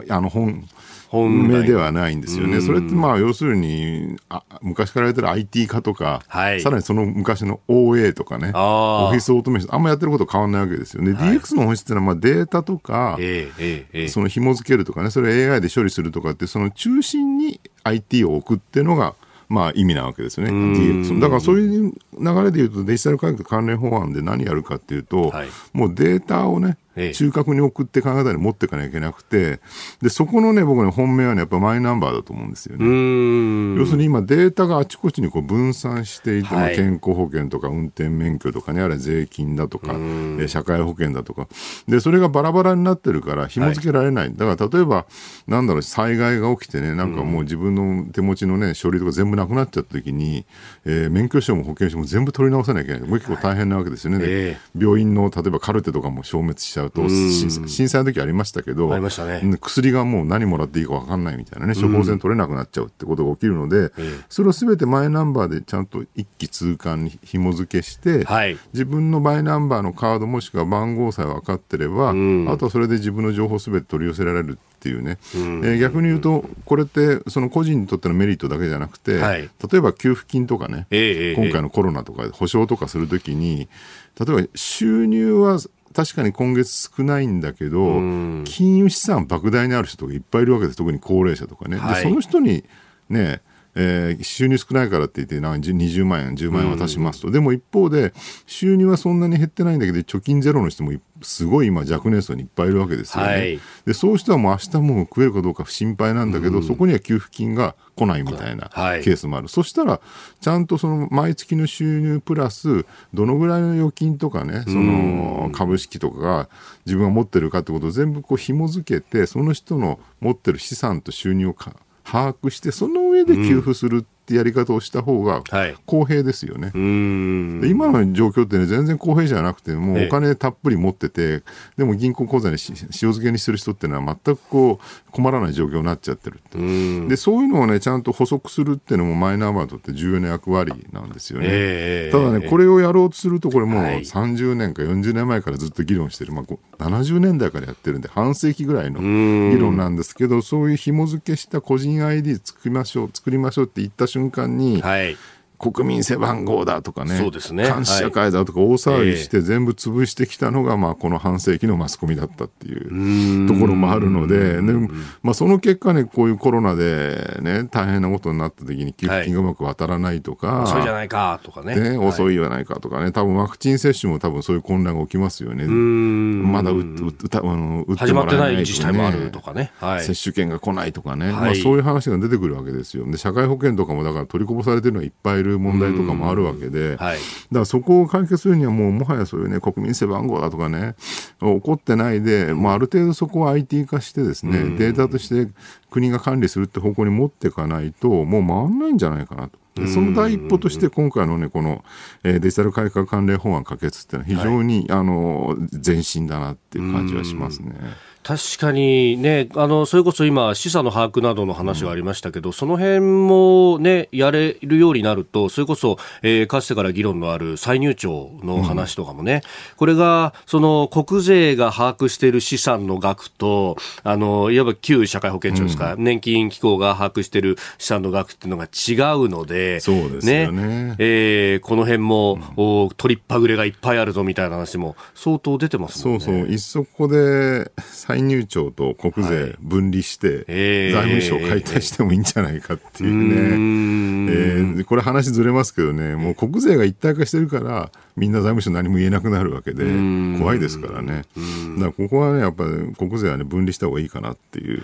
Speaker 3: あの本本命ではないんですよね。それってまあ要するにあ昔からやってる IT 化とか、はい、さらにその昔の OA とかね、オフィスオートメーション、あんまやってること変わらないわけですよね。はい、DX の本質っていうのはまあデータとか、えーえー、その紐付けるとかね、それ AI で処理するとかって、その中心に IT を置くっていうのが、まあ、意味なわけですよね、DX。だからそういう流れでいうと、デジタル改革関連法案で何やるかっていうと、はい、もうデータをね、中核に送って考え方に持っていかなきゃいけなくて、で、そこのね、僕ね、本命はね、やっぱマイナンバーだと思うんですよね。要するに今データがあちこちにこう分散していて、はい、健康保険とか運転免許とかね、あれ税金だとか、社会保険だとか。で、それがバラバラになってるから紐付けられない。はい、だから例えば、なんだろう、災害が起きてね、なんかもう自分の手持ちのね、書類とか全部なくなっちゃった時に、えー、免許証も保険証も全部取り直さなきゃいけない。もう結構大変なわけですよね。はいえー、病院の例えばカルテとかも消滅しちゃうと、震災の時ありましたけど、
Speaker 1: ありましたね、
Speaker 3: 薬がもう何もらっていいか分かんないみたいなね、処方箋取れなくなっちゃうってことが起きるので、それをすべてマイナンバーでちゃんと一気通貫に紐付けして、はい、自分のマイナンバーのカードもしくは番号さえ分かってれば、あとはそれで自分の情報すべて取り寄せられるっていうね、えー、逆に言うと、これってその個人にとってのメリットだけじゃなくて、はい、例えば給付金とかね、えー、今回のコロナとか保証とかするときに、例えば収入は確かに今月少ないんだけど、金融資産莫大にある人とかいっぱいいるわけです、特に高齢者とかね。はい、でその人にねえー、収入少ないからって言って、なんか20万円、10万円渡しますと、でも一方で、収入はそんなに減ってないんだけど、貯金ゼロの人もすごい今、若年層にいっぱいいるわけですよね。はい、でそういう人はもう明日も食えるかどうか心配なんだけど、そこには給付金が来ないみたいなケースもある、はい、そしたら、ちゃんとその毎月の収入プラス、どのぐらいの預金とかね、その株式とかが自分が持ってるかってことを全部こう紐付けて、その人の持ってる資産と収入をか把握して、その上で給付するってやり方をした方が公平ですよね。はい、今の状況ってね、全然公平じゃなくて、もうお金たっぷり持ってて、でも銀行口座に塩漬けにする人っていうのは全くこう困らない状況になっちゃってるで、そういうのをね、ちゃんと補足するっていうのもマイナンバーにとって重要な役割なんですよね。えー、ただね、これをやろうとすると、これもう30年か40年前からずっと議論してる、まあ、70年代からやってるんで、半世紀ぐらいの議論なんですけど、そういう紐付けした個人 ID 作りましょう、作りましょうって言った瞬瞬間に、はい。国民背番号だとかね、そうですね。監視社会だとか大騒ぎして全部潰してきたのが、まあ、この半世紀のマスコミだったっていうところもあるので、でまあ、その結果ね、こういうコロナでね、大変なことになった時に給付金がうまく渡らないとか、はい、
Speaker 1: 遅いじゃないかとかね。
Speaker 3: ね遅いじゃないかとかね、多分ワクチン接種も多分そういう混乱が起きますよね。まだ打
Speaker 1: あの打ってもらえない、ね、自治体もあるとかね、
Speaker 3: はい、接種券が来ないとかね、まあ、そういう話が出てくるわけですよ。で社会保険とかもだから取りこぼされてるのはいっぱいいるる問題とかもあるわけで、はい、だからそこを解決するにはもうもはやそういうね国民背番号だとかね起こってないで、まあ、ある程度そこを IT 化してですね、データとして国が管理するって方向に持っていかないともう回んないんじゃないかなと。その第一歩として今回のね、この、えデジタル改革関連法案可決っていうのは非常に、はい、あの、前進だなっていう感じはしますね。
Speaker 1: 確かにね、あの、それこそ今、資産の把握などの話がありましたけど、うん、その辺もね、やれるようになると、それこそ、えー、かつてから議論のある再入庁の話とかもね、うん、これが、その、国税が把握している資産の額と、あの、いわば旧社会保険庁ですか、うん、年金機構が把握している資産の額っていうのが違うので、
Speaker 3: そうですよね。
Speaker 1: ねえー、この辺も、うん、取りっぱぐれがいっぱいあるぞみたいな話も相当出てますもんね。
Speaker 3: そうそう。いっそここで、再入庁と国税分離して、財務省解体してもいいんじゃないかっていうね、えー、これ話ずれますけどね、もう国税が一体化してるから、みんな財務省何も言えなくなるわけで、怖いですからね。だからここはね、やっぱり国税はね、分離した方がいいかなっていう。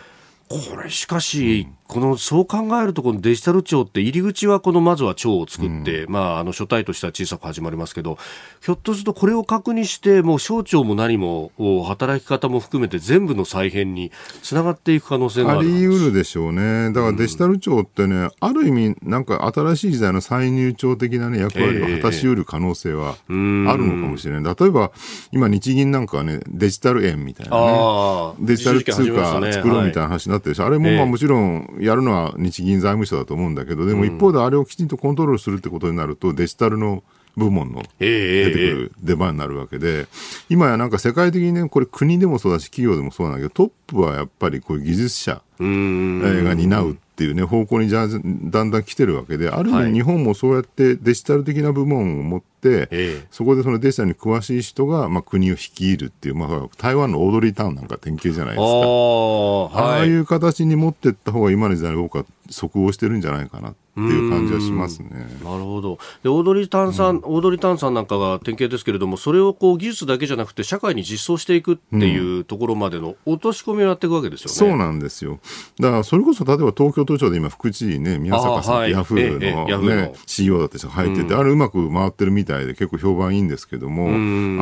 Speaker 1: これしかし、このそう考えると、このデジタル庁って入り口はこのまずは庁を作って、うん、まあ、あの書体としては小さく始まりますけど、ひょっとするとこれを確認して、もう省庁も何も働き方も含めて全部の再編につながっていく可能性があ
Speaker 3: り得るでしょうね。だからデジタル庁ってね、うん、ある意味、なんか新しい時代の再入庁的な、ね、役割を果たし得る可能性はあるのかもしれない。例えば、今日銀なんかはね、デジタル円みたいなね、デジタル通貨作ろうみたいな話になってるし、はい、あれもまあもちろんやるのは日銀財務省だと思うんだけど、でも一方であれをきちんとコントロールするってことになると、デジタルの部門の出てくる出番になるわけで、今やなんか世界的にね、これ国でもそうだし、企業でもそうなんだけど、トップはやっぱりこういう技術者が担うっていうね、方向にじゃだんだん来てるわけで、ある意味日本もそうやってデジタル的な部門を持って、そこでそのデジタルに詳しい人が、まあ、国を率いるっていう、まあ、台湾のオードリータウンなんか典型じゃないですか。あ,、ああいう形に持っていった方が今の時代僕は即応してるんじゃないかなっていう感じはしますね。
Speaker 1: なるほど。で、オードリー・タンさん、うん、オードリー・タンさんなんかが典型ですけれども、それをこう技術だけじゃなくて社会に実装していくっていうところまでの落とし込みをやっていくわけですよね。
Speaker 3: そうなんですよ。だからそれこそ例えば東京都庁で今福知事ね、宮坂さん、はい、ヤフーのね、の CEO だった人が入ってて、うん、あれうまく回ってるみたいで結構評判いいんですけども、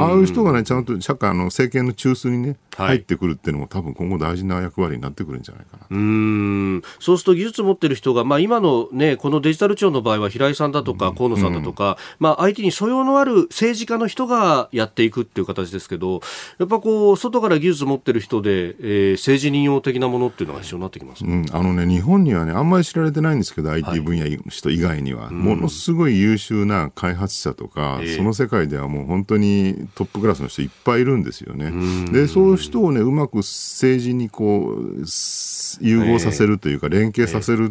Speaker 3: ああいう人がね、ちゃんと社会の政権の中枢にね、入ってくるっていうのも多分今後大事な役割になってくるんじゃないかな。う
Speaker 1: ん。そうすると技術持ってる人が、まあ今のね、このデジタル庁の場合は平井さんだとか河野さんだとか、うん、まあ相手に素養のある政治家の人がやっていくっていう形ですけど、やっぱこう、外から技術持ってる人で、えー、政治任用的なものっていうのが必要になってきます、
Speaker 3: ね、うん、あのね、日本にはね、あんまり知られてないんですけど、IT 分野の人以外には、はい、ものすごい優秀な開発者とか、うん、その世界ではもう本当にトップクラスの人いっぱいいるんですよね。で、そういう人をね、うまく政治にこう、融合させるというか、連携させる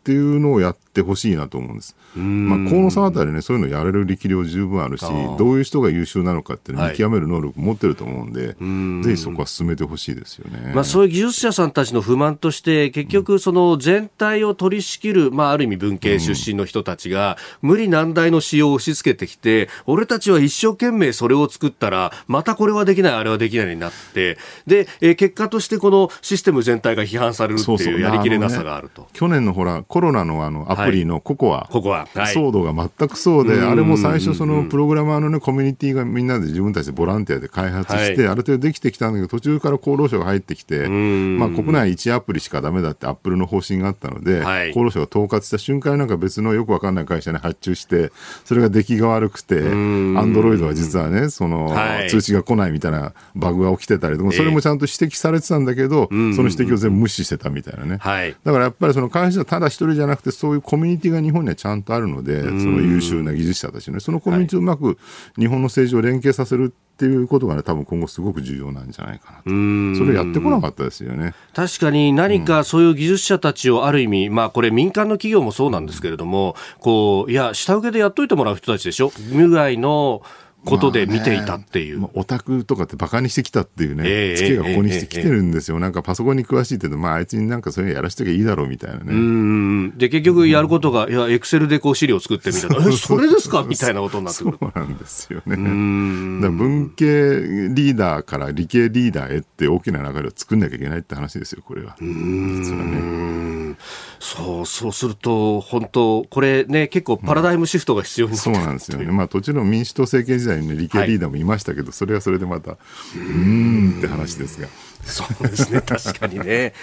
Speaker 3: っていうのをやってほしいなと思うんです。まあ、河野さんあたりね、そういうのやれる力量十分あるし、どういう人が優秀なのかって見極める能力持ってると思うんで、はい、ぜひそこは進めてほしいですよね。
Speaker 1: まあ、そういう技術者さんたちの不満として、結局、その全体を取り仕切る、まあ、ある意味文系出身の人たちが、無理難題の使用を押し付けてきて、俺たちは一生懸命それを作ったら、またこれはできない、あれはできないになって、で、え結果としてこのシステム全体が批判されるっていうやりきれなさがあると。そうそう
Speaker 3: ね、去年のほら、コロナのあのアプリのココア、
Speaker 1: ココア、
Speaker 3: 騒動が全くそうで、あれも最初、そのプログラマーの、ね、コミュニティがみんなで自分たちでボランティアで開発して、ある程度できてきたんだけど、途中から厚労省が入ってきて、まあ、国内1アプリしかだめだってアップルの方針があったので、厚労省が統括した瞬間なんか別のよくわかんない会社に発注して、それが出来が悪くて、アンドロイドは実はね、その、通知が来ないみたいなバグが起きてたりとか、それもちゃんと指摘されてたんだけど、その指摘を全部無視してたみたいなね。だからやっぱりその会社ただ一人じゃなくて、そういうコミュニティが日本にはちゃんとあるので、その優秀な技術者たちね、そのコミュニティをうまく日本の政治を連携させるっていうことがね、多分今後すごく重要なんじゃないかなと。それやってこなかったですよね。
Speaker 1: 確かに何かそういう技術者たちをある意味、うん、まあこれ民間の企業もそうなんですけれども、こう、いや、下請けでやっといてもらう人たちでしょ無害の、ことで見ていたっていう。まあ
Speaker 3: ね、オタクとかってバカにしてきたっていうね、えー、ツケがここにしてきてるんですよ。えー、なんかパソコンに詳しいって言うと、まああいつになんかそういうのやらしときゃいいだろうみたいなね。う
Speaker 1: ん。で、結局やることが、いや、エクセルでこう資料を作ってみたら、え、それですか？みたいなことになってくる。
Speaker 3: そうなんですよね。だ文系リーダーから理系リーダーへって大きな流れを作んなきゃいけないって話ですよ、これは。実は
Speaker 1: ね。そう、そうすると、本当これね、結構パラダイムシフトが必要になってくる、
Speaker 3: うん、そうなんですよね。まあ、途中の民主党政権時代にね、理系リーダーもいましたけど、はい、それはそれでまた、うーんって話ですが。
Speaker 1: そうですね、確かにね。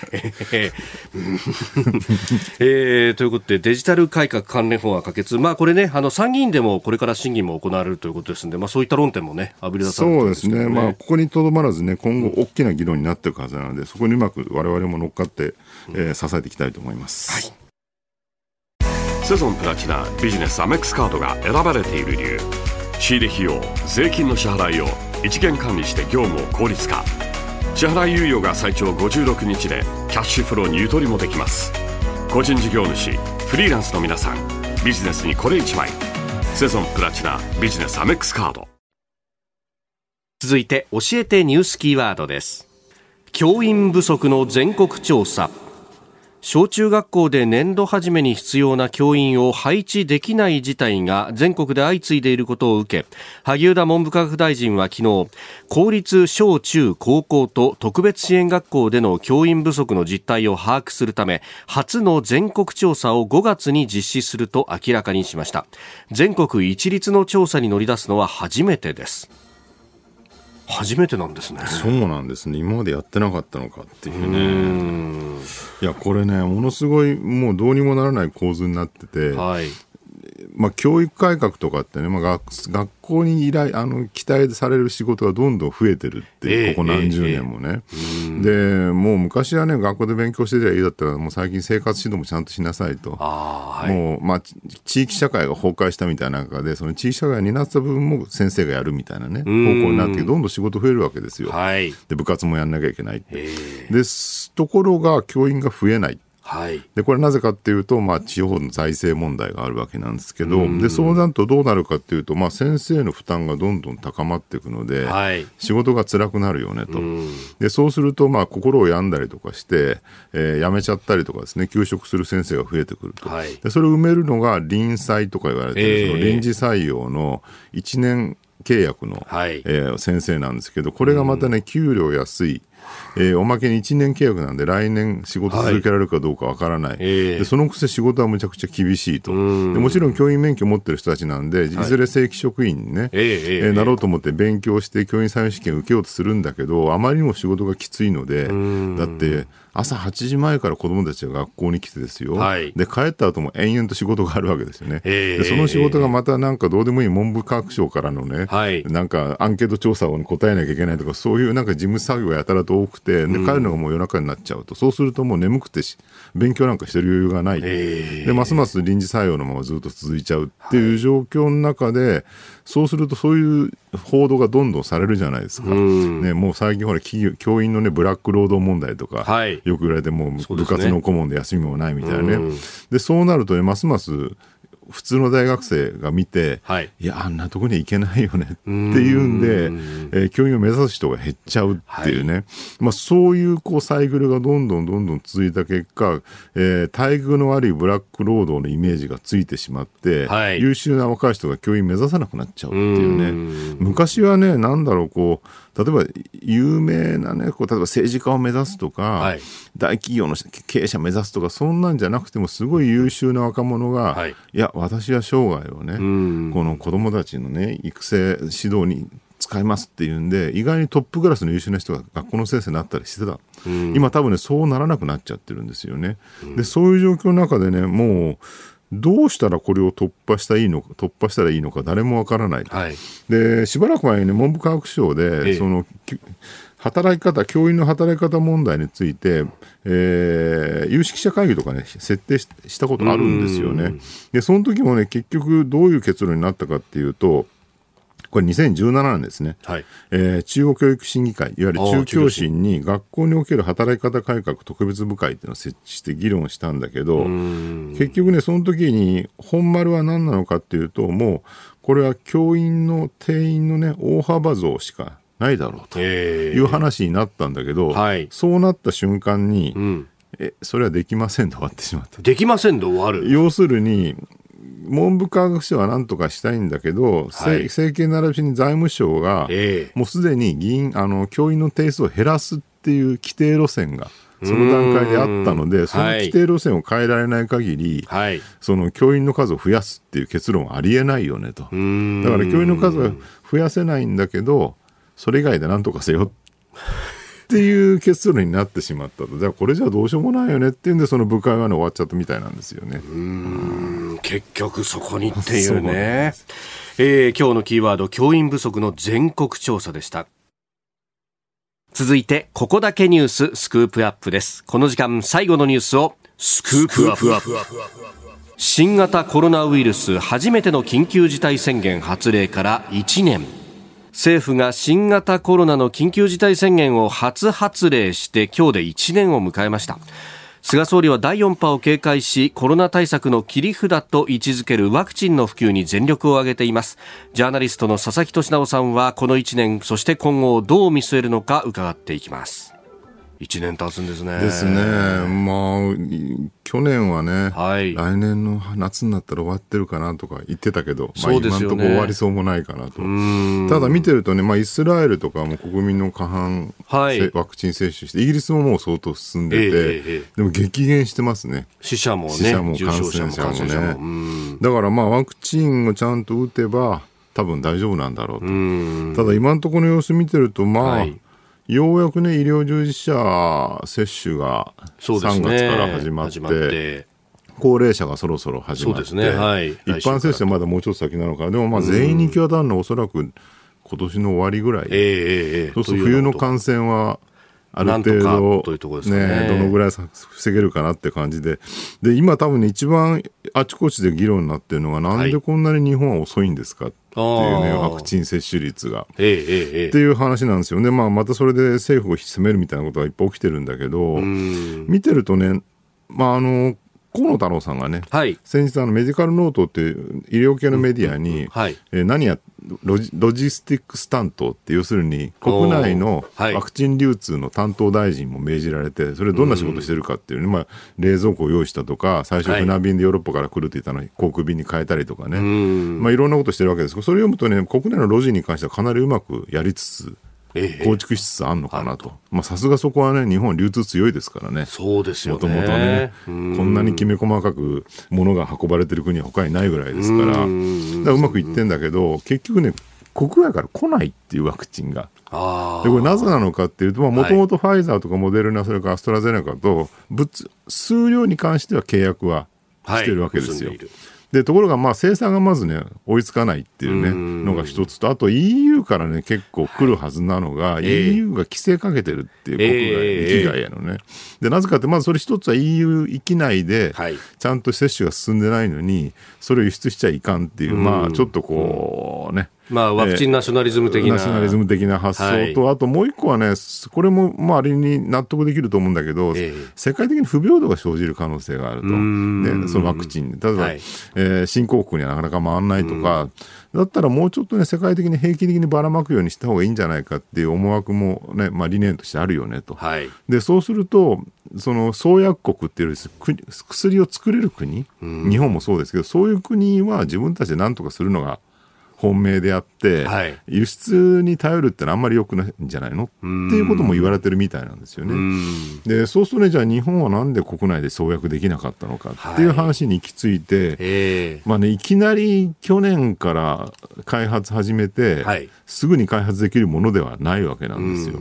Speaker 1: えー、ということで、デジタル改革関連法案可決、まあ、これね、あの参議院でもこれから審議も行われるということですので、まあ、そういった論点もね、あぶり出され
Speaker 3: て、ね、そうですね、まあ、ここにとどまらずね、今後、大きな議論になっていくはずなので、そこにうまくわれわれも乗っかって、えー、支えていきたいと思います。はい。
Speaker 4: セゾンプラチナビジネスアメックスカードが選ばれている理由仕入れ費用税金の支払いを一元管理して業務を効率化。支払い猶予が最長56日でキャッシュフローにゆとりもできます。個人事業主フリーランスの皆さんビジネスにこれ1枚。セゾンプラチナビジネスアメックスカード。
Speaker 1: 続いて教えてニュースキーワードです。教員不足の全国調査。小中学校で年度初めに必要な教員を配置できない事態が全国で相次いでいることを受け萩生田文部科学大臣は昨日公立小中高校と特別支援学校での教員不足の実態を把握するため初の全国調査を5月に実施すると明らかにしました。全国一律の調査に乗り出すのは初めてです。初めてなんですね。
Speaker 3: そうなんですね。今までやってなかったのかっていうね。いやこれねものすごいもうどうにもならない構図になってて、はい、まあ、教育改革とかってね、まあ、学学校に依頼あの期待される仕事がどんどん増えてるっていう、ここ何十年もね、でもう昔はね、学校で勉強してりゃいいだったら、もう最近、生活指導もちゃんとしなさいと、
Speaker 1: はい
Speaker 3: もう、まあ、地域社会が崩壊したみたいな中で、その地域社会になった部分も先生がやるみたいなね、方向になって、どんどん仕事増えるわけですよ。
Speaker 1: はい。
Speaker 3: で部活もやんなきゃいけないって。
Speaker 1: えー
Speaker 3: ですところが教員が増えない。
Speaker 1: はい。
Speaker 3: でこれなぜかっていうと、まあ、地方の財政問題があるわけなんですけど、でそうなるとどうなるかっていうと、まあ、先生の負担がどんどん高まっていくので、
Speaker 1: はい。
Speaker 3: 仕事が辛くなるよねと。でそうすると、まあ、心を病んだりとかして、えー辞めちゃったりとかですね、休職する先生が増えてくると。
Speaker 1: はい
Speaker 3: でそれを埋めるのが臨採とか言われてる、
Speaker 1: ええ
Speaker 3: その臨時採用の1年契約の、
Speaker 1: はい
Speaker 3: えー先生なんですけど、これがまたね、給料安い。えーおまけに1年契約なんで来年仕事続けられるかどうかわからない、
Speaker 1: ええ。
Speaker 3: でそのくせ仕事はむちゃくちゃ厳しいと。でもちろん教員免許持ってる人たちなんでい。ずれ正規職員にね、
Speaker 1: ええええ
Speaker 3: えーなろうと思って勉強して教員採用試験受けようとするんだけどあまりにも仕事がきついのでだって朝8時前から子どもたちが学校に来てですよ、
Speaker 1: はい。
Speaker 3: で帰った後も延々と仕事があるわけですよね、
Speaker 1: ええ。
Speaker 3: でその仕事がまたなんかどうでもいい文部科学省からのね、
Speaker 1: はい。
Speaker 3: なんかアンケート調査を答えなきゃいけないとかそういうなんか事務作業がやたらと多くてで帰るのがもう夜中になっちゃうと。そうするともう眠くてし勉強なんかしてる余裕がない、
Speaker 1: え
Speaker 3: でますます臨時採用のままずっと続いちゃうっていう状況の中で、そうするとそういう報道がどんどんされるじゃないですか、ね、もう最近ほら企業教員のねブラック労働問題とか、
Speaker 1: はい。
Speaker 3: よく言われてもう部活の顧問で休みもないみたいなね、でそうなるとねますます普通の大学生が見て、
Speaker 1: はい。
Speaker 3: いやあんなとこに行けないよねっていうんで、えー教員を目指す人が減っちゃうっていうね、まあ、そういうこうサイクルがどんどんどんどん続いた結果、えー待遇の悪いブラック労働のイメージがついてしまって、
Speaker 1: はい。
Speaker 3: 優秀な若い人が教員目指さなくなっちゃうっていうね。昔はねなんだろうこう例えば有名なねこう例えば政治家を目指すとか、
Speaker 1: はい。
Speaker 3: 大企業の経営者目指すとかそんなんじゃなくてもすごい優秀な若者が、
Speaker 1: はい。
Speaker 3: いや私は生涯をねこの子供たちのね育成指導に使いますっていうんで意外にトップクラスの優秀な人が学校の先生になったりしてた、今多分ねそうならなくなっちゃってるんですよね、でそういう状況の中でねもうどうしたらこれを突破したらいいのか突破したらいいのか誰もわからない、
Speaker 1: はい。
Speaker 3: でしばらく前にね文部科学省で、
Speaker 1: ええ
Speaker 3: そのき働き方教員の働き方問題について、えー有識者会議とかね設定ししたことあるんですよね。でその時もね結局どういう結論になったかっていうとこれ2017年ですね、
Speaker 1: はい。
Speaker 3: えー中国教育審議会いわゆる中教審に学校における働き方改革特別部会っていうのを設置して議論したんだけど結局ねその時に本丸は何なのかっていうともうこれは教員の定員のね大幅増しかないだろうと
Speaker 1: え
Speaker 3: いう話になったんだけど、
Speaker 1: はい
Speaker 3: そうなった瞬間に、
Speaker 1: ん
Speaker 3: えそれはできませんと終わってしまった。
Speaker 1: できませんで終わる。
Speaker 3: 要するに文部科学省は何とかしたいんだけど、せ
Speaker 1: はい。
Speaker 3: 政権並びしに財務省が、
Speaker 1: ええ。
Speaker 3: もうすでに議員あの教員の定数を減らすっていう規定路線がその段階であったのでその規定路線を変えられない限り、
Speaker 1: はい。
Speaker 3: その教員の数を増やすっていう結論はありえないよねと。だ
Speaker 1: ん。
Speaker 3: から教員の数は増やせないんだけどそれ以外で何とかせよっていう結論になってしまったと。じゃあこれじゃどうしようもないよねっていうんでその部会はね終わっちゃったみたいなんですよね。
Speaker 1: 結局そこにっていうね。えー今日のキーワード、教員不足の全国調査でした。続いて、ここだけニューススクープアップです。この時間、最後のニュースをスクープアップ。新型コロナウイルス初めての緊急事態宣言発令から1年。政府が新型コロナの緊急事態宣言を初発令して今日で1年を迎えました。菅総理は第4波を警戒しコロナ対策の切り札と位置づけるワクチンの普及に全力を挙げていますジャーナリストの佐々木俊直さんはこの1年そして今後をどう見据えるのか伺っていきます1年経つんですね。
Speaker 3: ですね。まあ、い去年はね、
Speaker 1: はい。
Speaker 3: 来年の夏になったら終わってるかなとか言ってたけど、まあ、今のところ終わりそうもないかなと。ただ見てるとね、まあ、イスラエルとかも国民の過半、
Speaker 1: はい。
Speaker 3: せワクチン接種して、イギリスももう相当進んでて、
Speaker 1: ええええ
Speaker 3: でも激減してますね。
Speaker 1: 死者もね
Speaker 3: 死者も感染者もね。だからまあワクチンをちゃんと打てば多分大丈夫なんだろうと。ただ今のところの様子見てるとまあ、
Speaker 1: はい
Speaker 3: ようやくね医療従事者接種が3
Speaker 1: そうですね。
Speaker 3: 月から始まって高齢者がそろそろ始まって、
Speaker 1: ね。はい。
Speaker 3: 一般接種はまだもうちょっと先なのかな、でもまあ全員に行き渡るのはおそらく今年の終わりぐらい、
Speaker 1: ええええええ。
Speaker 3: そうすると。冬の感染はある程度
Speaker 1: かというところですかね。
Speaker 3: どのぐらいさ防げるかなって感じで、で今、多分ね、一番あちこちで議論になってるのが、なんでこんなに日本は遅いんですかっていうね、ワクチン接種率が。っていう話なんですよ。ね、まあ、またそれで政府を責めるみたいなことがいっぱい起きてるんだけど、見てるとね、まあ、あの河野太郎さんがね、
Speaker 1: はい。
Speaker 3: 先日あのメディカルノートっていう医療系のメディアに、
Speaker 1: はい。
Speaker 3: えー何やロジロジスティックス担当って要するに国内のワクチン流通の担当大臣も命じられてそれどんな仕事してるかっていうね、まあ、冷蔵庫を用意したとか最初
Speaker 1: はい。
Speaker 3: 船便でヨーロッパから来るって言ったのに航空便に変えたりとかね、まあ、いろんなことしてるわけです。けどそれを読むとね国内のロジに関してはかなりうまくやりつつ
Speaker 1: ええ
Speaker 3: 構築しつつあるのかなと、まあさすがそこはね日本流通強いですからね。
Speaker 1: そうですよね。
Speaker 3: もともとね、こんなにきめ細かく物が運ばれてる国は他にないぐらいですから、だからうまくいってんだけど、結局ね、国外から来ないっていうワクチンが。
Speaker 1: あ
Speaker 3: でこれなぜなのかっていうと、もともとファイザーとかモデルナ、それからアストラゼネカと、物数量に関しては契約は
Speaker 1: あ
Speaker 3: してるわけですよ。
Speaker 1: はいで
Speaker 3: ところが、まあ、生産がまずね、追いつかないっていうね、のが一つと、あと EU からね、結構来るはずなのが、
Speaker 1: ええ
Speaker 3: EU が規制かけてるっていう、国外、
Speaker 1: ええ。
Speaker 3: 域外へのね。で、なぜかって、まずそれ一つは EU 域内で
Speaker 1: はい、
Speaker 3: ちゃんと接種が進んでないのに、それを輸出しちゃいかんっていう、まあ、ちょっとこうね、
Speaker 1: まあワクチンナショナリズム的な、
Speaker 3: ナショナリズム的な発想と、あともう一個はね、これもまああれに納得できると思うんだけど、
Speaker 1: ええ。
Speaker 3: 世界的に不平等が生じる可能性があると、ね、そのワクチン、例えば、
Speaker 1: はい。
Speaker 3: えー新興国にはなかなか回らないとか、だったらもうちょっとね、世界的に平気的にばらまくようにした方がいいんじゃないかっていう思惑もね、まあ、理念としてあるよねと。
Speaker 1: はい。
Speaker 3: でそうすると、その創薬国っていうより国薬を作れる国、日本もそうですけど、そういう国は自分たちで何とかするのが本命であって、
Speaker 1: はい。
Speaker 3: 輸出に頼るってのはあんまり良くないんじゃないの？っていうことも言われてるみたいなんですよね。でそうするとね、じゃあ日本はなんで国内で創薬できなかったのかっていう話に行き着いて、
Speaker 1: ええ。
Speaker 3: まあね、いきなり去年から開発始めて、
Speaker 1: はい。
Speaker 3: すぐに開発できるものではないわけなんですよ。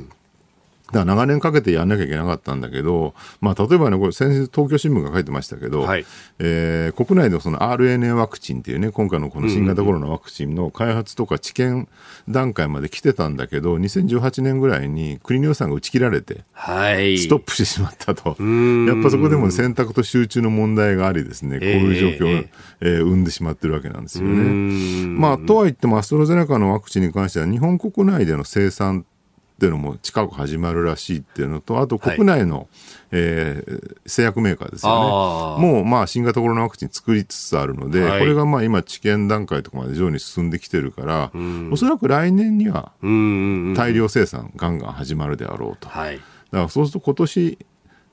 Speaker 3: だから長年かけてやんなきゃいけなかったんだけど、まあ、例えばね、これ先日東京新聞が書いてましたけど、
Speaker 1: はい。
Speaker 3: えー国内でその RNA ワクチンっていうね、今回のこの新型コロナワクチンの開発とか治験段階まで来てたんだけど、2018年ぐらいに国の予算が打ち切られて、
Speaker 1: はい。
Speaker 3: ストップしてしまったと。やっぱそこでも選択と集中の問題がありですね、こういう状況を、
Speaker 1: え
Speaker 3: え。ー生んでしまってるわけなんですよね。まあ、とは言っても、アストラゼネカのワクチンに関しては、日本国内での生産っていうのも近く始まるらしいっていうのと、あと国内の、えー製薬メーカーですよね。もうまあ新型コロナワクチン作りつつあるので、
Speaker 1: はい。
Speaker 3: これがまあ今治験段階とかまで徐々に進んできてるから、おそらく来年には大量生産ガンガン始まるであろうと。だか
Speaker 1: はい
Speaker 3: らそうすると今年、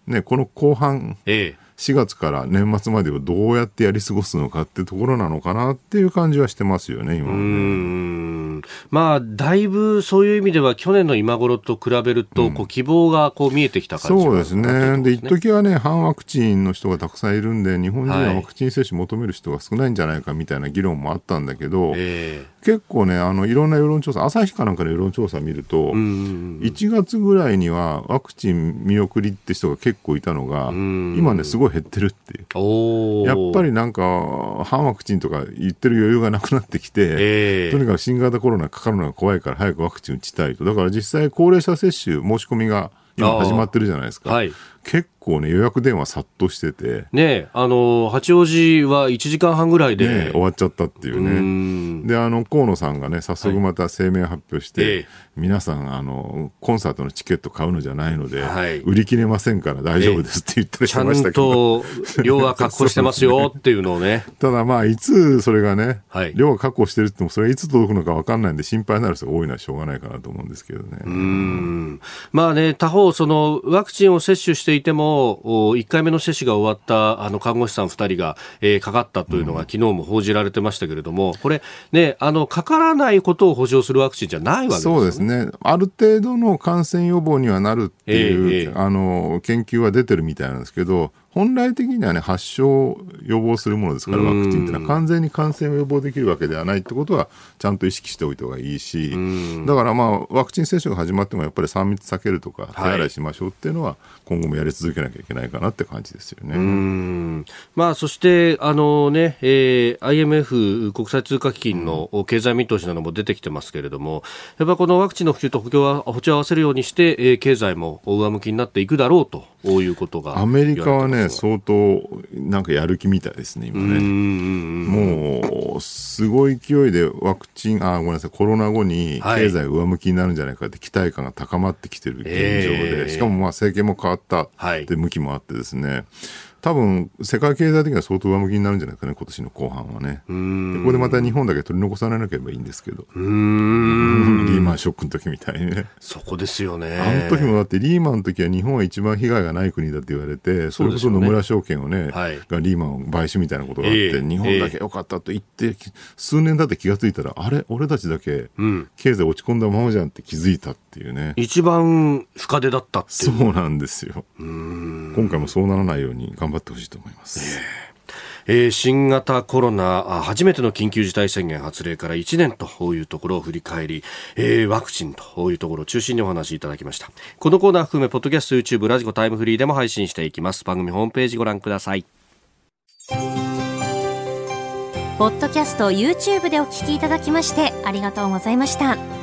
Speaker 3: ね、この後半、
Speaker 1: ええ
Speaker 3: 4月から年末までをどうやってやり過ごすのかっていうところなのかなっていう感じはしてますよね、今
Speaker 1: まあ、だいぶそういう意味では、去年の今頃と比べると、こう希望がこう見えてきた感じが
Speaker 3: そうですね。で、一
Speaker 1: ね
Speaker 3: 時はね、反ワクチンの人がたくさんいるんで、日本人
Speaker 1: は
Speaker 3: はい。ワクチン接種求める人が少ないんじゃないかみたいな議論もあったんだけど、
Speaker 1: え
Speaker 3: 結構ね、あの、いろんな世論調査、朝日かなんかの世論調査見ると、
Speaker 1: えうん
Speaker 3: 1月ぐらいにはワクチン見送りって人が結構いたのが、
Speaker 1: ん
Speaker 3: 今ね、すごい減ってるっていう。やっぱりなんか、反ワクチンとか言ってる余裕がなくなってきて、
Speaker 1: ええ
Speaker 3: とにかく新型コロナかかるのが怖いから早くワクチン打ちたいと。だから実際高齢者接種申し込みが今始まってるじゃないですか。
Speaker 1: はい
Speaker 3: 結構ね、予約電話殺到してて、
Speaker 1: ねえ、あの、八王子は1時間半ぐらいで、
Speaker 3: ね、終わっちゃったっていう
Speaker 1: う
Speaker 3: ね。
Speaker 1: ん。
Speaker 3: で、あの、河野さんがね、早速また声明発表して、
Speaker 1: ええ。
Speaker 3: 皆さん、あの、コンサートのチケット買うのじゃないので、
Speaker 1: はい。
Speaker 3: 売り切れませんから大丈夫ですって言ったりしました
Speaker 1: ん
Speaker 3: けど、
Speaker 1: と量は確保してますよっていうのをね。
Speaker 3: ただまあ、いつそれがね、
Speaker 1: はい。
Speaker 3: 量が確保してるって言っても、それがいつ届くのか分かんないんで、心配になる人が多いのはしょうがないかなと思うんですけどね。
Speaker 1: うん。まあね、他方、そのワクチンを接種していても、お1回目の接種が終わったあの看護師さん2人が、えーかかったというのが、昨日も報じられてましたけれども、これ、ね、あのかからないことを保証するワクチンじゃないわけですよ
Speaker 3: そうですね、ある程度の感染予防にはなるっていう、
Speaker 1: ええええ。
Speaker 3: あの研究は出てるみたいなんですけど、本来的にはね、発症を予防するものですから、ワクチンっていうのは完全に感染を予防できるわけではないってことは、ちゃんと意識しておいた方がいいし、だからまあ、ワクチン接種が始まっても、やっぱり3密避けるとか、手洗いしましょうっていうのは、今後もやり続けなきゃいけないかなって感じですよね。
Speaker 1: まあ、そして、あのね、えー、IMF 国際通貨基金の経済見通しなども出てきてますけれども、やっぱこのワクチンの普及と補強は補調を合わせるようにして、えー、経済も上向きになっていくだろうということが
Speaker 3: アメリカはね、相当なんかやる気みたいですね、今ね。もう、すごい勢いでワクチン、あ、ごめんなさい、コロナ後に経済上向きになるんじゃないかって期待感が高まってきてる現状で、しかもまあ政権も変わったって向きもあってですね、多分、世界経済的には相当上向きになるんじゃないかね、今年の後半はね。でここでまた日本だけ取り残されなければいいんですけど。リーマンショックの時みたいにね。
Speaker 1: そこですよね。
Speaker 3: あの時もだってリーマンの時は日本は一番被害がない国だって言われて、それこそ野村証券をね、はい、がリーマンを買収みたいなことがあって、えー、日本だけ良かったと言って、数年経って気がついたら、あれ俺たちだけ経済落ち込んだままじゃんって気づいたっていうね。
Speaker 1: 一番深手だったって
Speaker 3: そうなんですよ。今回もそうならないように頑張ってほしいと思います。
Speaker 1: えー、新型コロナ初めての緊急事態宣言発令から1年というところを振り返り、えー、ワクチンというところを中心にお話しいただきました。このコーナー含めポッドキャスト YouTube ラジコタイムフリーでも配信していきます。番組ホームページご覧ください。
Speaker 2: ポッドキャスト YouTube でお聞きいただきましてありがとうございました。